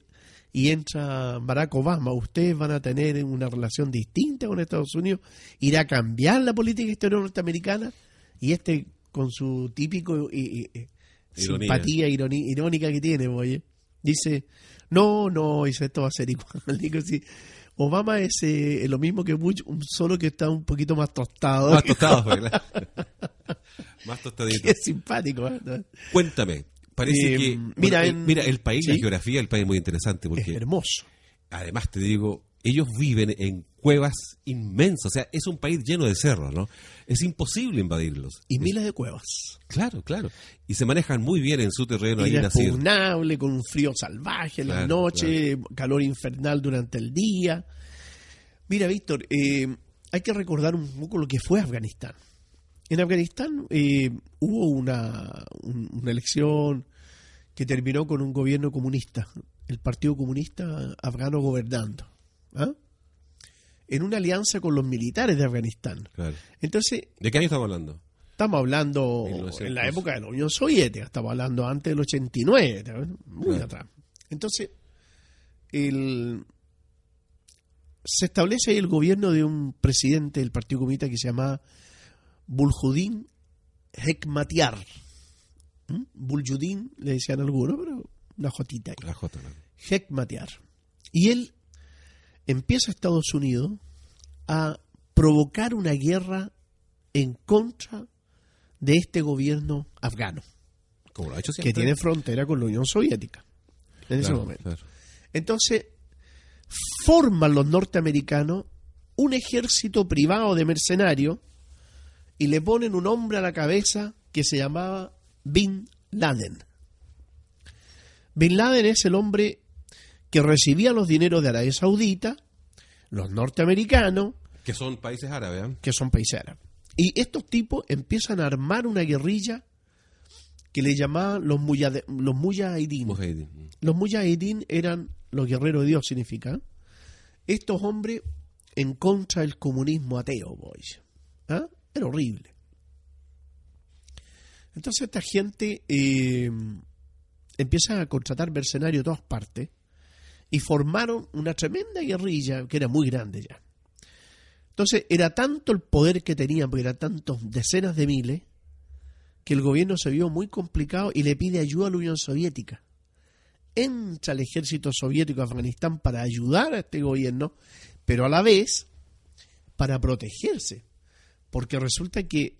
y entra Barack Obama, ¿ustedes van a tener una relación distinta con Estados Unidos? ¿Irá a cambiar la política exterior norteamericana? Y este, con su típico eh, eh, Ironía. simpatía irónica que tiene, oye, dice, no, no, dice, esto va a ser igual. Digo, sí, Obama es eh, lo mismo que Bush, un- solo que está un poquito más tostado. Más tostado, claro. Más tostadito. Qué simpático. ¿eh? Cuéntame, parece Eh, que... mira, bueno, el, en- mira, el país, la geografía del país es muy interesante Es porque hermoso. además te digo, ellos viven en cuevas inmensas, o sea, es un país lleno de cerros, ¿no? Es imposible invadirlos. Y miles de cuevas. Claro, claro. Y se manejan muy bien en su terreno. Inexpugnable, con un frío salvaje en la Claro, noche, calor infernal durante el día. Mira, Víctor, eh, hay que recordar un poco lo que fue Afganistán. En Afganistán eh, hubo una, un- una elección que terminó con un gobierno comunista, el Partido Comunista Afgano gobernando, ¿ah? en una alianza con los militares de Afganistán. Claro. Entonces, ¿De qué año estamos hablando? Estamos hablando 1900. en la época de la Unión Soviética, estamos hablando antes del 89, ¿te acuerdas? muy Claro. atrás. Entonces, el, se establece ahí el gobierno de un presidente del Partido Comunista que se llamaba Buljudin Hekmatyar. ¿Mm? Buljudin, le decían algunos, pero una jotita ahí. La J. ¿no? Hekmatyar. Y él empieza Estados Unidos a provocar una guerra en contra de este gobierno afgano, Como lo ha hecho que tiene frontera con la Unión Soviética en ese momento. claro. Entonces, forman los norteamericanos un ejército privado de mercenarios y le ponen un hombre a la cabeza que se llamaba Bin Laden. Bin Laden es el hombre que recibía los dineros de Arabia Saudita, los norteamericanos, Que son países árabes, ¿eh? que son países árabes. Y estos tipos empiezan a armar una guerrilla que le llamaban los, muyade- los mujahideen. Mujahideen. Los mujahideen eran los guerreros de Dios, significa. Estos hombres en contra del comunismo ateo, boys. ¿Ah? Era horrible. Entonces esta gente eh, empieza a contratar mercenarios de todas partes y formaron una tremenda guerrilla que era muy grande ya. Entonces era tanto el poder que tenían, porque eran tantos decenas de miles, que el gobierno se vio muy complicado y le pide ayuda a la Unión Soviética entra el ejército soviético a Afganistán para ayudar a este gobierno, pero a la vez para protegerse. Porque resulta que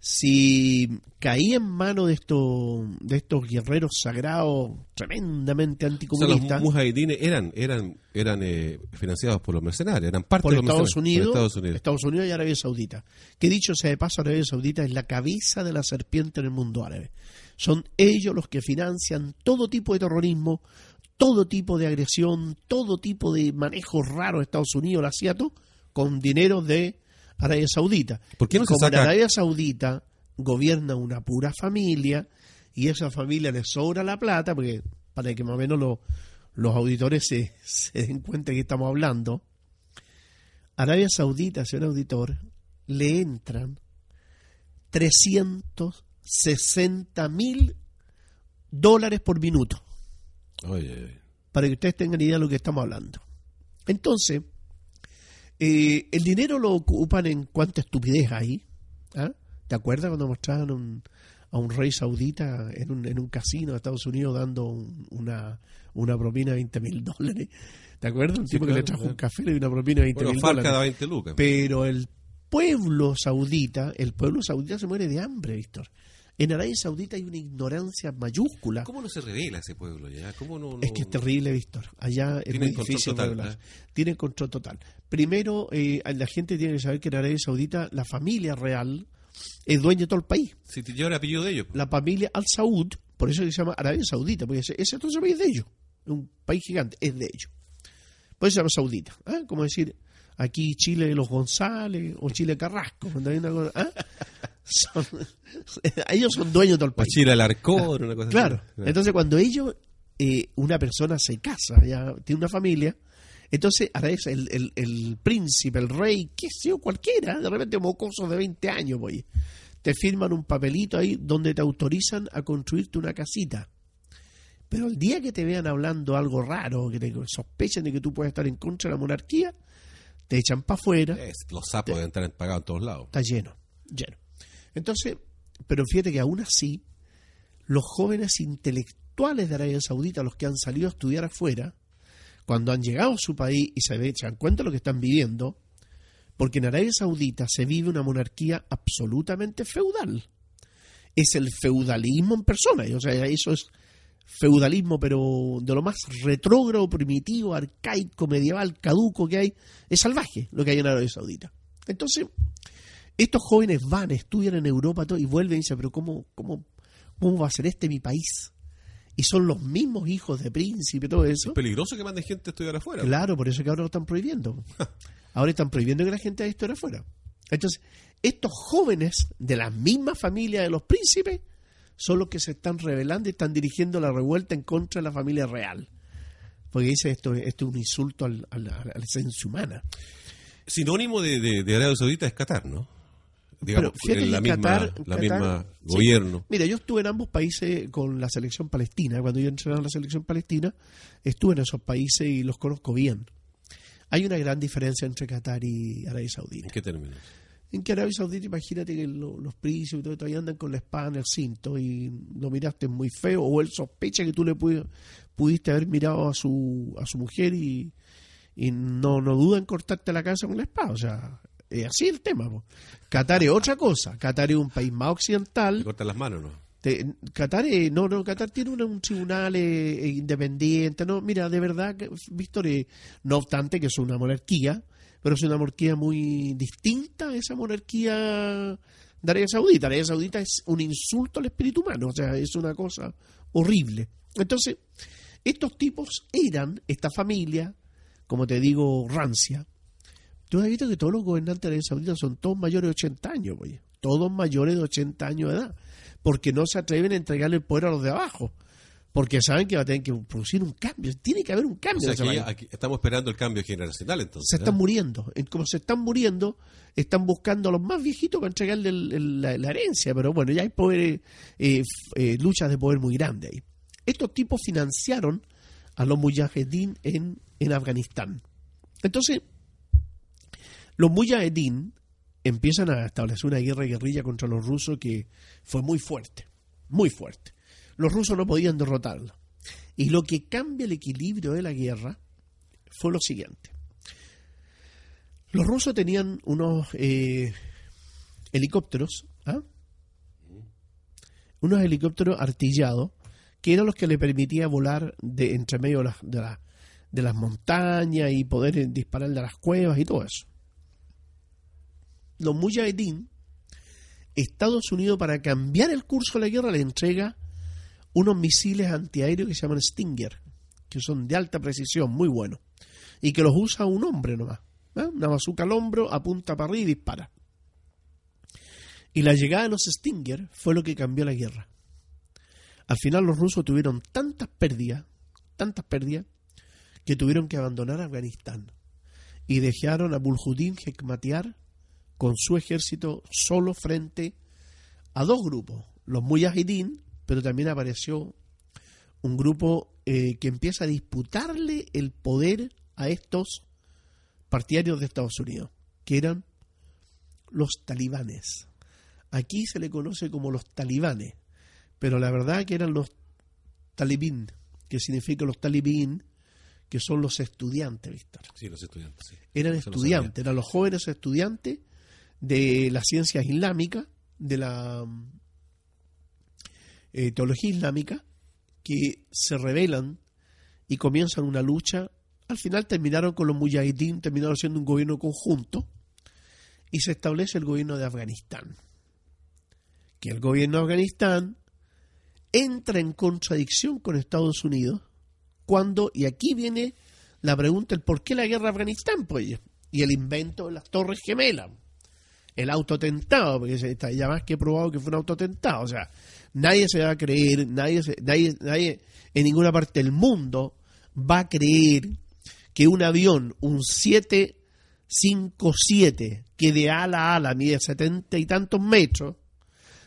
si caía en manos de estos, de estos guerreros sagrados tremendamente O sea, los anticomunistas, mujahidines eran, eran, eran eh, financiados por los mercenarios, eran parte por de los Estados, Unidos, por Estados Unidos. Estados Unidos y Arabia Saudita. Que dicho sea de paso, Arabia Saudita es la cabeza de la serpiente en el mundo árabe. Son ellos los que financian todo tipo de terrorismo, todo tipo de agresión, todo tipo de manejo raro de Estados Unidos, la CIATO, con dinero de Arabia Saudita. ¿Por qué no se Como en Arabia Saudita gobierna una pura familia y esa familia le sobra la plata, porque para que más o menos lo- los auditores se, se den cuenta de que estamos hablando, Arabia Saudita, señor auditor, le entran 360 mil dólares por minuto, oye. para que ustedes tengan idea de lo que estamos hablando. Entonces, eh, el dinero lo ocupan en cuánta estupidez hay. ¿ah? ¿Te acuerdas cuando mostraban un- a un rey saudita en un, en un casino de Estados Unidos dando un- una, una propina de 20 mil dólares? ¿Te acuerdas? Un Sí, tipo que le trajo claro. un café dio una propina de 20 Bueno, mil dólares. cada 20 lucas. Pero el pueblo saudita, el pueblo saudita se muere de hambre, Víctor. En Arabia Saudita hay una ignorancia mayúscula. ¿Cómo no se revela ese pueblo ya? ¿Cómo no, no- Es que es terrible, Víctor. Allá es muy control difícil total, revelar. ¿eh? Tienen control total. Primero, eh, la gente tiene que saber que en Arabia Saudita la familia real es dueña de todo el país. Si te lleva el apellido de ellos. La familia Al Saud, por eso se llama Arabia Saudita, porque ese, ese otro país es de ellos. Es un país gigante, es de ellos. Por eso se llama Saudita. ¿ah? Como decir, aquí Chile los González o Chile Carrasco. ¿ah? Son- ellos son dueños de todo el O país. Chile Alarcón, una cosa Claro. así. Entonces, cuando ellos, eh, una persona se casa, ya tiene una familia, entonces ahora es el, el, el príncipe, el rey, qué sé yo, cualquiera, de repente mocosos de 20 años, voy, te firman un papelito ahí donde te autorizan a construirte una casita. Pero el día que te vean hablando algo raro, que te sospechen de que tú puedes estar en contra de la monarquía, te echan para afuera los sapos deben estar pagados en todos lados. está lleno, lleno. Entonces, pero fíjate que aún así, los jóvenes intelectuales de Arabia Saudita, los que han salido a estudiar afuera, cuando han llegado a su país y se, dan cuenta de lo que están viviendo, porque en Arabia Saudita se vive una monarquía absolutamente feudal. Es el feudalismo en persona, o sea, eso es feudalismo, pero de lo más retrógrado, primitivo, arcaico, medieval, caduco que hay, es salvaje lo que hay en Arabia Saudita. Entonces, estos jóvenes van, estudian en Europa todo, y vuelven y dicen, pero ¿cómo, cómo, ¿cómo va a ser este mi país? Y son los mismos hijos de príncipe, todo eso. Es peligroso que manden gente a estudiar afuera. Claro, por eso es que ahora lo están prohibiendo. Ahora están prohibiendo que la gente haga historia afuera. Entonces, estos jóvenes de la misma familia de los príncipes son los que se están rebelando y están dirigiendo la revuelta en contra de la familia real. Porque dice esto, esto es un insulto al, al- a la esencia humana. Sinónimo de, de, de Arabia Saudita es Qatar, ¿no? Digamos, Pero en la misma, Qatar- la Qatar- misma sí. gobierno. Mira, yo estuve en ambos países con la selección palestina. Cuando yo entrenaba en la selección palestina, estuve en esos países y los conozco bien. Hay una gran diferencia entre Qatar y Arabia Saudita. ¿En qué términos? En que Arabia Saudita, imagínate que lo- los príncipes y todo, todavía andan con la espada en el cinto y lo miraste muy feo, o él sospecha que tú le pu- pudiste haber mirado a su, a su mujer y, y no, no duda en cortarte la cabeza con la espada. O sea, es así el tema. po. Qatar es otra cosa. Qatar es un país más ¿Le occidental. cortan las manos, no? Te- Qatar, eh, no, no, Qatar tiene un tribunal eh, eh, independiente. No, mira, de verdad, Víctor, eh, no obstante que es una monarquía, pero es una monarquía muy distinta a esa monarquía de Arabia Saudita. Arabia Saudita es un insulto al espíritu humano, o sea, es una cosa horrible. Entonces, estos tipos eran, esta familia, como te digo, rancia. Tú has visto que todos los gobernantes de Arabia Saudita son todos mayores de 80 años, oye. Todos mayores de 80 años de edad. Porque no se atreven a entregarle el poder a los de abajo. Porque saben que va a tener que producir un cambio. Tiene que haber un O cambio. sea, aquí estamos esperando el cambio generacional, entonces. se están ¿eh? muriendo. En- Como se están muriendo, están buscando a los más viejitos para entregarle el- el- la, la herencia. Pero bueno, ya hay poder, eh, eh, luchas de poder muy grandes ahí. Estos tipos financiaron a los mujahedín en, en Afganistán. Entonces, los mujahedín empiezan a establecer una guerra de guerrilla contra los rusos que fue muy fuerte, muy fuerte. Los rusos no podían derrotarla. Y lo que cambia el equilibrio de la guerra fue lo siguiente. Los rusos tenían unos eh, helicópteros, ¿ah? unos helicópteros artillados, que eran los que le permitía volar de entre medio de las, de, la- de las montañas y poder disparar de las cuevas y todo eso. Los mujahideen, Estados Unidos para cambiar el curso de la guerra le entrega unos misiles antiaéreos que se llaman Stinger, que son de alta precisión, muy buenos, y que los usa un hombre nomás. ¿eh? Una bazuca al hombro, apunta para arriba y dispara. Y la llegada de los Stinger fue lo que cambió la guerra. Al final los rusos tuvieron tantas pérdidas, tantas pérdidas, que tuvieron que abandonar Afganistán y dejaron a Bulhudin Hekmatyar con su ejército solo frente a dos grupos, los Mujahideen, pero también apareció un grupo eh, que empieza a disputarle el poder a estos partidarios de Estados Unidos, que eran los talibanes. Aquí se le conoce como los talibanes, pero la verdad que eran los talibín, que significa los talibín, que son los estudiantes, Víctor. Sí, los estudiantes. sí. Eran estudiantes, eran los jóvenes estudiantes de las ciencias islámicas, de la eh, teología islámica, que se rebelan y comienzan una lucha. Al final terminaron con los mujahideen, terminaron siendo un gobierno conjunto y se establece el gobierno de Afganistán. Que el gobierno de Afganistán entra en contradicción con Estados Unidos cuando, y aquí viene la pregunta, el por qué la guerra de Afganistán, pues, y el invento de las torres gemelas, el autotentado, porque está ya más que probado que fue un autotentado, o sea, nadie se va a creer, nadie, nadie, nadie en ninguna parte del mundo va a creer que un avión, un 757, que de ala a ala mide setenta y tantos metros,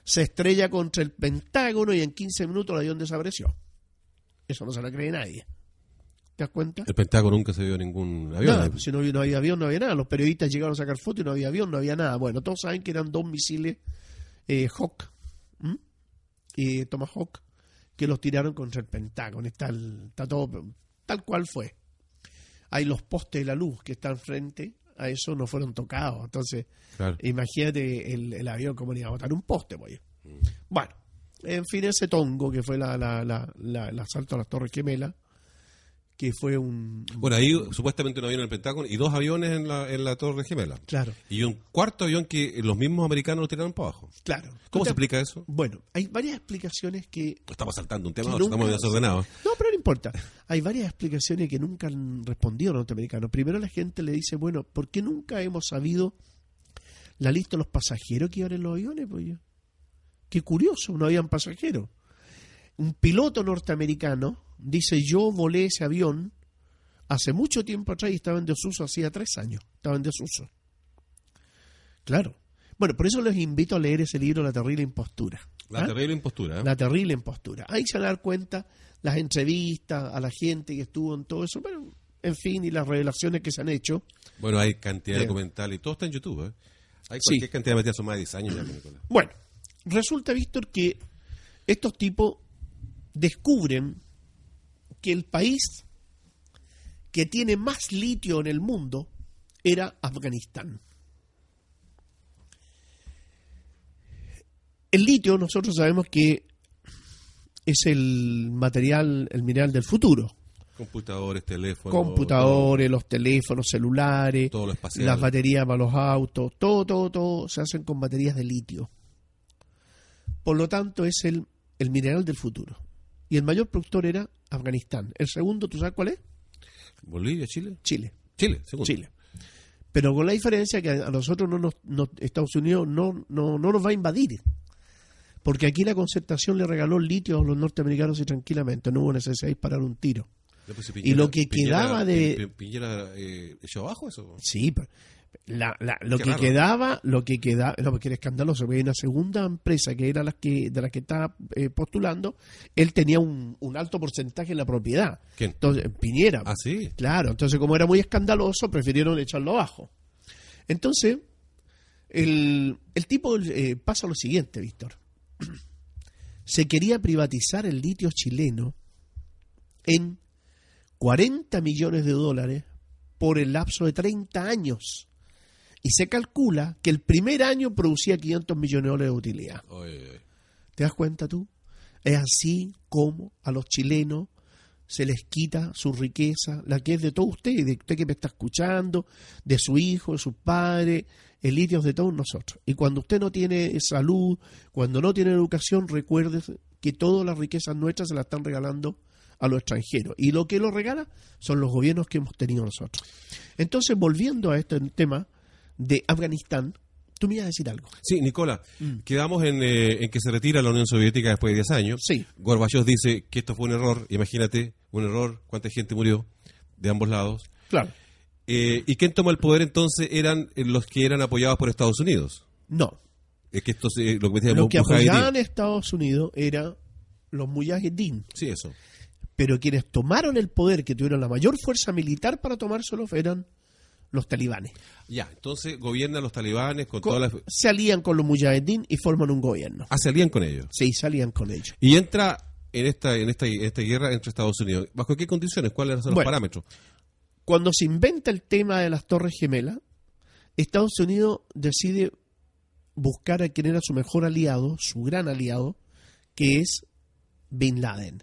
se estrella contra el Pentágono y en 15 minutos el avión desapareció. Eso no se lo cree nadie. ¿Te das cuenta? El Pentágono nunca se vio ningún avión. Nada, si no, había- no había avión, no había nada. Los periodistas llegaron a sacar fotos y no había avión, no había nada. Bueno, todos saben que eran dos misiles eh, Hawk ¿m? y Tomahawk que los tiraron contra el Pentágono. Está, el- está todo tal cual fue. Hay los postes de la luz que están frente a eso, no fueron tocados. Entonces, Claro. imagínate el, el avión como le iba a botar un poste, pues. Bueno, En fin, ese tongo que fue la, la, la, la- el asalto a las Torres Gemelas, que fue un... Bueno, ahí supuestamente un avión en el Pentágono y dos aviones en la, en la Torre Gemela. Claro, Y un cuarto avión que los mismos americanos lo tiraron para abajo. claro. ¿Cómo se explica eso? Bueno, hay varias explicaciones que Estamos saltando un tema, Que a otro, estamos nunca- desordenados. No, pero no importa. Hay varias explicaciones que nunca han respondido los norteamericanos. Primero la gente le dice, bueno, ¿por qué nunca hemos sabido la lista de los pasajeros que iban en los aviones? Pues yo? Qué curioso, no habían pasajeros. Un piloto norteamericano dice, yo volé ese avión hace mucho tiempo atrás y estaba en desuso, hacía tres años, estaba en desuso. Claro. Bueno, por eso les invito a leer ese libro, La terrible impostura. La ¿Ah? terrible impostura. ¿eh? La terrible impostura. Ahí se van a dar cuenta las entrevistas a la gente que estuvo en todo eso, bueno, en fin, y las revelaciones que se han hecho. Bueno, hay cantidad de Bien. documentales y todo está en YouTube. ¿eh? Hay Sí. cualquier cantidad de material, son más de 10 años ya, Nicolás. Bueno, resulta, Víctor, que estos tipos descubren que el país que tiene más litio en el mundo era Afganistán. El litio, nosotros sabemos que es el material, el mineral del futuro. Computadores, teléfonos. computadores, los teléfonos celulares, Todo lo las baterías para los autos, todo, todo, todo se hacen con baterías de litio. Por lo tanto, es el, el mineral del futuro. Y el mayor productor era Afganistán. El segundo, ¿tú sabes cuál es? Bolivia, Chile. Chile. Chile, segundo. Chile. Pero con la diferencia que a nosotros no nos, no- Estados Unidos no, no, no nos va a invadir. Porque aquí la concertación le regaló litio a los norteamericanos y tranquilamente no hubo necesidad de disparar un tiro. Y lo que quedaba de- Pi- Pi- Piñera eh, echó abajo eso. Sí, pero la, la- lo Qué que raro. quedaba, lo que quedaba, no, porque era escandaloso, porque hay una segunda empresa que era la que, de la que estaba eh, postulando, él tenía un, un alto porcentaje en la propiedad. ¿Quién? Entonces, Piñera. Ah, sí. Claro, entonces como era muy escandaloso, prefirieron echarlo abajo. Entonces, el, el tipo eh, pasa lo siguiente, Víctor. Se quería privatizar el litio chileno en 40 millones de dólares por el lapso de 30 años. Y se calcula que el primer año producía 500 millones de dólares de utilidad. Oye, oye. ¿Te das cuenta tú? Es así como a los chilenos se les quita su riqueza, la que es de todos ustedes, de usted que me está escuchando, de su hijo, de sus padres, el de todos nosotros. Y cuando usted no tiene salud, cuando no tiene educación, recuerde que todas las riquezas nuestras se las están regalando a los extranjeros. Y lo que lo regala son los gobiernos que hemos tenido nosotros. Entonces, volviendo a este tema de Afganistán, tú me ibas a decir algo. Sí, Nicola, quedamos en, eh, en que se retira la Unión Soviética después de 10 años. Sí. Gorbachev dice que esto fue un error. Imagínate, un error. ¿Cuánta gente murió de ambos lados? Claro. Eh, ¿Y quién toma el poder entonces? Eran eh, los que eran apoyados por Estados Unidos. No, Es que esto se- lo que me decía Los que apoyaban a Estados Unidos eran los mujahideen, Sí, eso. pero quienes tomaron el poder, que tuvieron la mayor fuerza militar para tomárselo, eran los talibanes. Ya, entonces gobiernan los talibanes con Co- todas las... Se alían con los mujahideen y forman un gobierno. Ah, se alían con ellos. Sí, salían con ellos. Y entra en esta, en esta, en esta guerra entre Estados Unidos. ¿Bajo qué condiciones? ¿Cuáles son los Bueno. parámetros? Cuando se inventa el tema de las Torres Gemelas, Estados Unidos decide buscar a quien era su mejor aliado, su gran aliado, que es Bin Laden.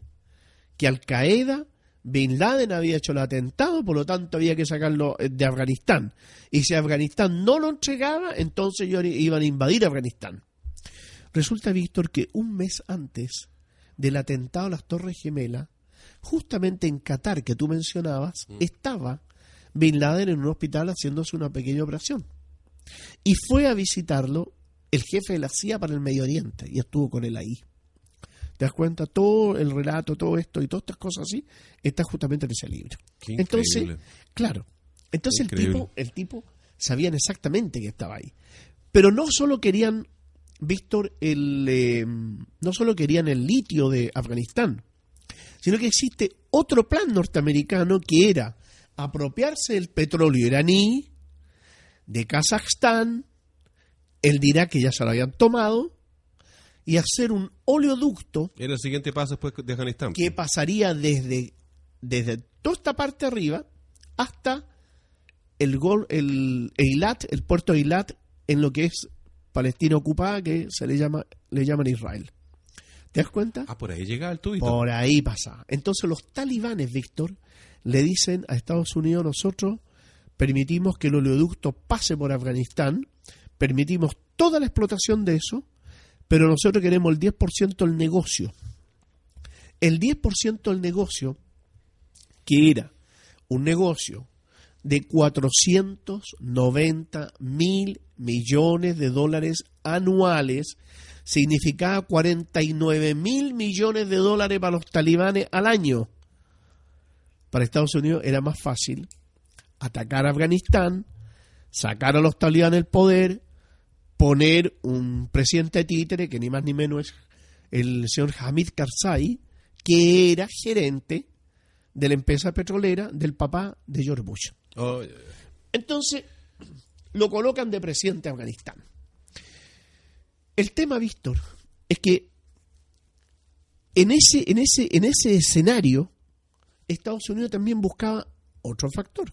Que Al Qaeda, Bin Laden había hecho el atentado, por lo tanto había que sacarlo eh, de Afganistán. Y si Afganistán no lo entregaba, entonces ellos iban a invadir Afganistán. Resulta, Víctor, que un mes antes del atentado a las Torres Gemelas, justamente en Qatar, que tú mencionabas, estaba Bin Laden en un hospital haciéndose una pequeña operación. Y fue a visitarlo el jefe de la CIA para el Medio Oriente y estuvo con él ahí. ¿Te das cuenta? Todo el relato, todo esto y todas estas cosas así, está justamente en ese libro. Qué Entonces, increíble. claro. Entonces el tipo, el tipo sabían exactamente que estaba ahí. Pero no solo querían, Víctor, el eh, no solo querían el litio de Afganistán, sino que existe otro plan norteamericano que era apropiarse del petróleo iraní, de Kazajstán, el de Irak que ya se lo habían tomado, y hacer un oleoducto Era el siguiente paso después de Afganistán. que pasaría desde, desde toda esta parte arriba hasta el, gol, el Eilat, el puerto de Eilat, en lo que es Palestina ocupada, que se le llama le llaman Israel. ¿Te das cuenta? Ah, por ahí llega el tubito. Por ahí pasa. Entonces los talibanes, Víctor, le dicen a Estados Unidos, nosotros permitimos que el oleoducto pase por Afganistán, permitimos toda la explotación de eso, pero nosotros queremos el 10% del negocio. El 10% del negocio, que era un negocio de 490 mil millones de dólares anuales, significaba 49 mil millones de dólares para los talibanes al año. Para Estados Unidos era más fácil atacar a Afganistán, sacar a los talibanes del poder, poner un presidente títere, que ni más ni menos es el señor Hamid Karzai, que era gerente de la empresa petrolera del papá de George Bush. Oh, Entonces, lo colocan de presidente de Afganistán. El tema, Víctor, es que en ese, en ese, en ese escenario, Estados Unidos también buscaba otro factor.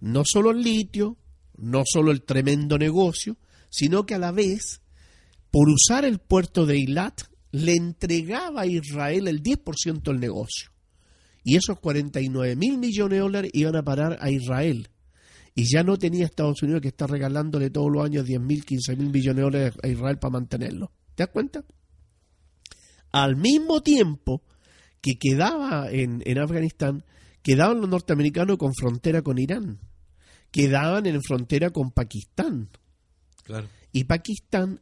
No solo el litio, no solo el tremendo negocio, sino que a la vez, por usar el puerto de Eilat, le entregaba a Israel el 10% del negocio. Y esos 49 mil millones de dólares iban a parar a Israel. Y ya no tenía Estados Unidos que estar regalándole todos los años 10 mil, 15 mil millones de dólares a Israel para mantenerlo. ¿Te das cuenta? Al mismo tiempo que quedaba en, en Afganistán, quedaban los norteamericanos con frontera con Irán, quedaban en frontera con Pakistán. claro. Y Pakistán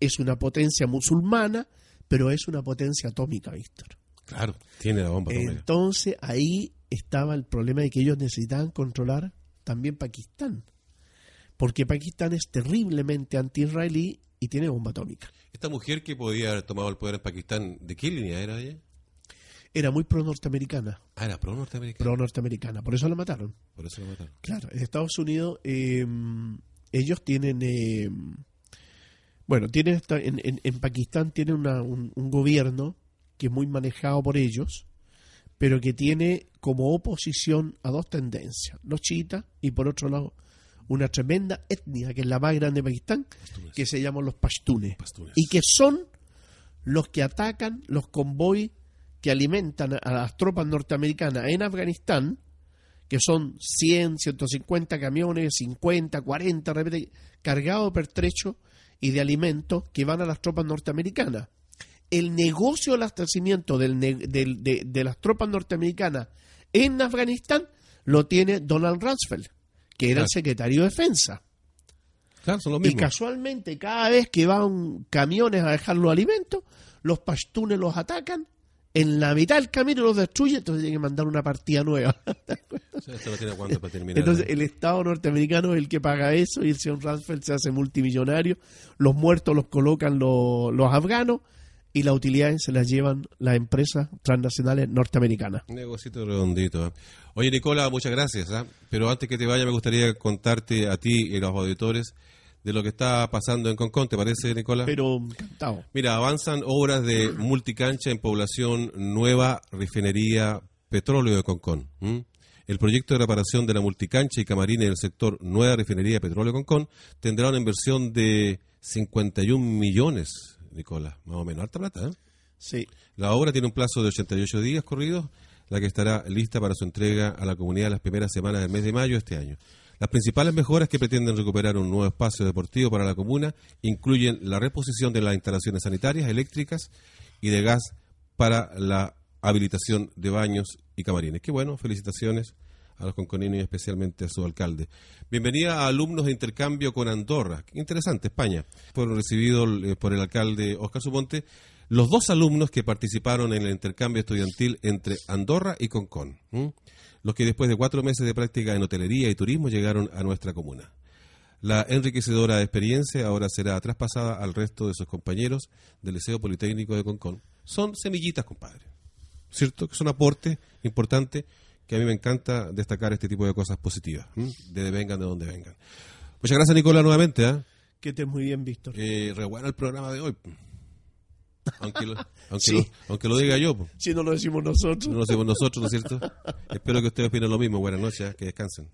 es una potencia musulmana, pero es una potencia atómica, Víctor. Claro, tiene la bomba atómica. Entonces ahí estaba el problema de que ellos necesitaban controlar también Pakistán. Porque Pakistán es terriblemente anti-israelí y tiene bomba atómica. Esta mujer que podía haber tomado el poder en Pakistán, ¿de qué línea era ella? Era muy pro-norteamericana. Ah, era pro norteamericana. Pro-norteamericana. Por eso la mataron. Por eso lo mataron. Claro, en Estados Unidos eh, ellos tienen, eh, bueno, tienen en, en- en Pakistán tienen una- un, un gobierno que es muy manejado por ellos, pero que tiene como oposición a dos tendencias, los chiitas y por otro lado una tremenda etnia que es la más grande de Pakistán, Pastunes. que se llaman los pashtunes, Pastunes. y que son los que atacan los convoys que alimentan a las tropas norteamericanas en Afganistán, que son 100, 150 camiones, 50, 40, de repente, cargados de pertrechos y de alimentos que van a las tropas norteamericanas. El negocio del abastecimiento del del- de, de las tropas norteamericanas en Afganistán lo tiene Donald Rumsfeld, que era Claro. el secretario de Defensa. Claro, son Y casualmente, cada vez que van camiones a dejar los alimentos, los pastunes los atacan, en la mitad del camino los destruyen, entonces tienen que mandar una partida nueva. O sea, esto no tiene cuándo para terminar. Entonces, el Estado norteamericano es el que paga eso y el señor Rumsfeld se hace multimillonario. Los muertos los colocan los, los afganos y las utilidades se las llevan las empresas transnacionales norteamericanas. Un negocito redondito. ¿eh? Oye, Nicola, muchas gracias. ¿ah? Pero antes que te vaya, me gustaría contarte a ti y a los auditores de lo que está pasando en Concón. ¿Te parece, Nicola? Pero encantado. Mira, avanzan obras de multicancha en población nueva refinería petróleo de Concón. El proyecto de reparación de la multicancha y camarines del sector Nueva Refinería Petróleo Concón tendrá una inversión de 51 millones, Nicola, más o menos. Harta plata, ¿eh? Sí. La obra tiene un plazo de 88 días corridos, la que estará lista para su entrega a la comunidad las primeras semanas del mes de mayo de este año. Las principales mejoras que pretenden recuperar un nuevo espacio deportivo para la comuna incluyen la reposición de las instalaciones sanitarias, eléctricas y de gas para la habilitación de baños y camarines. Qué bueno, felicitaciones a los conconinos y especialmente a su alcalde. Bienvenida a alumnos de intercambio con Andorra. Interesante, España. Fueron recibidos eh, por el alcalde Oscar Suponte los dos alumnos que participaron en el intercambio estudiantil entre Andorra y Concón. ¿m? Los que después de cuatro meses de práctica en hotelería y turismo llegaron a nuestra comuna. La enriquecedora experiencia ahora será traspasada al resto de sus compañeros del Liceo Politécnico de Concón. Son semillitas, compadre. ¿Cierto? Que son aportes importantes que a mí me encanta destacar este tipo de cosas positivas, ¿m? de vengan de donde vengan. Muchas gracias, Nicolás, nuevamente. ¿ah? Que estés muy bien, Víctor. Eh, re bueno el programa de hoy. Aunque lo, aunque Sí. lo, aunque lo diga yo, po. Si no lo decimos nosotros. no lo hacemos nosotros, ¿no es cierto? Espero que ustedes opinen lo mismo. Buenas noches, ¿ah? que descansen.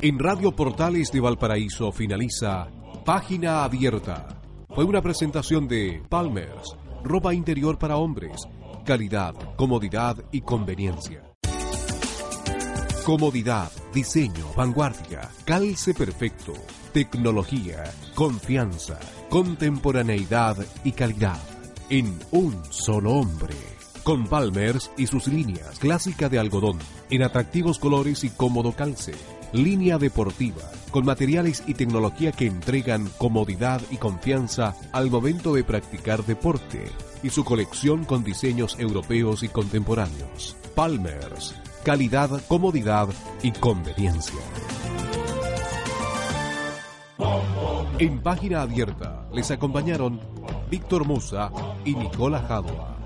En Radio Portales de Valparaíso finaliza Página abierta. Fue una presentación de Palmers, ropa interior para hombres, calidad, comodidad y conveniencia. Comodidad, diseño, vanguardia, calce perfecto, tecnología, confianza, contemporaneidad y calidad. En un solo hombre. Con Palmers y sus líneas clásica de algodón, en atractivos colores y cómodo calce. Línea deportiva, con materiales y tecnología que entregan comodidad y confianza al momento de practicar deporte. Y su colección con diseños europeos y contemporáneos. Palmers, calidad, comodidad y conveniencia. En página abierta les acompañaron Víctor Musa y Nicola Jadua.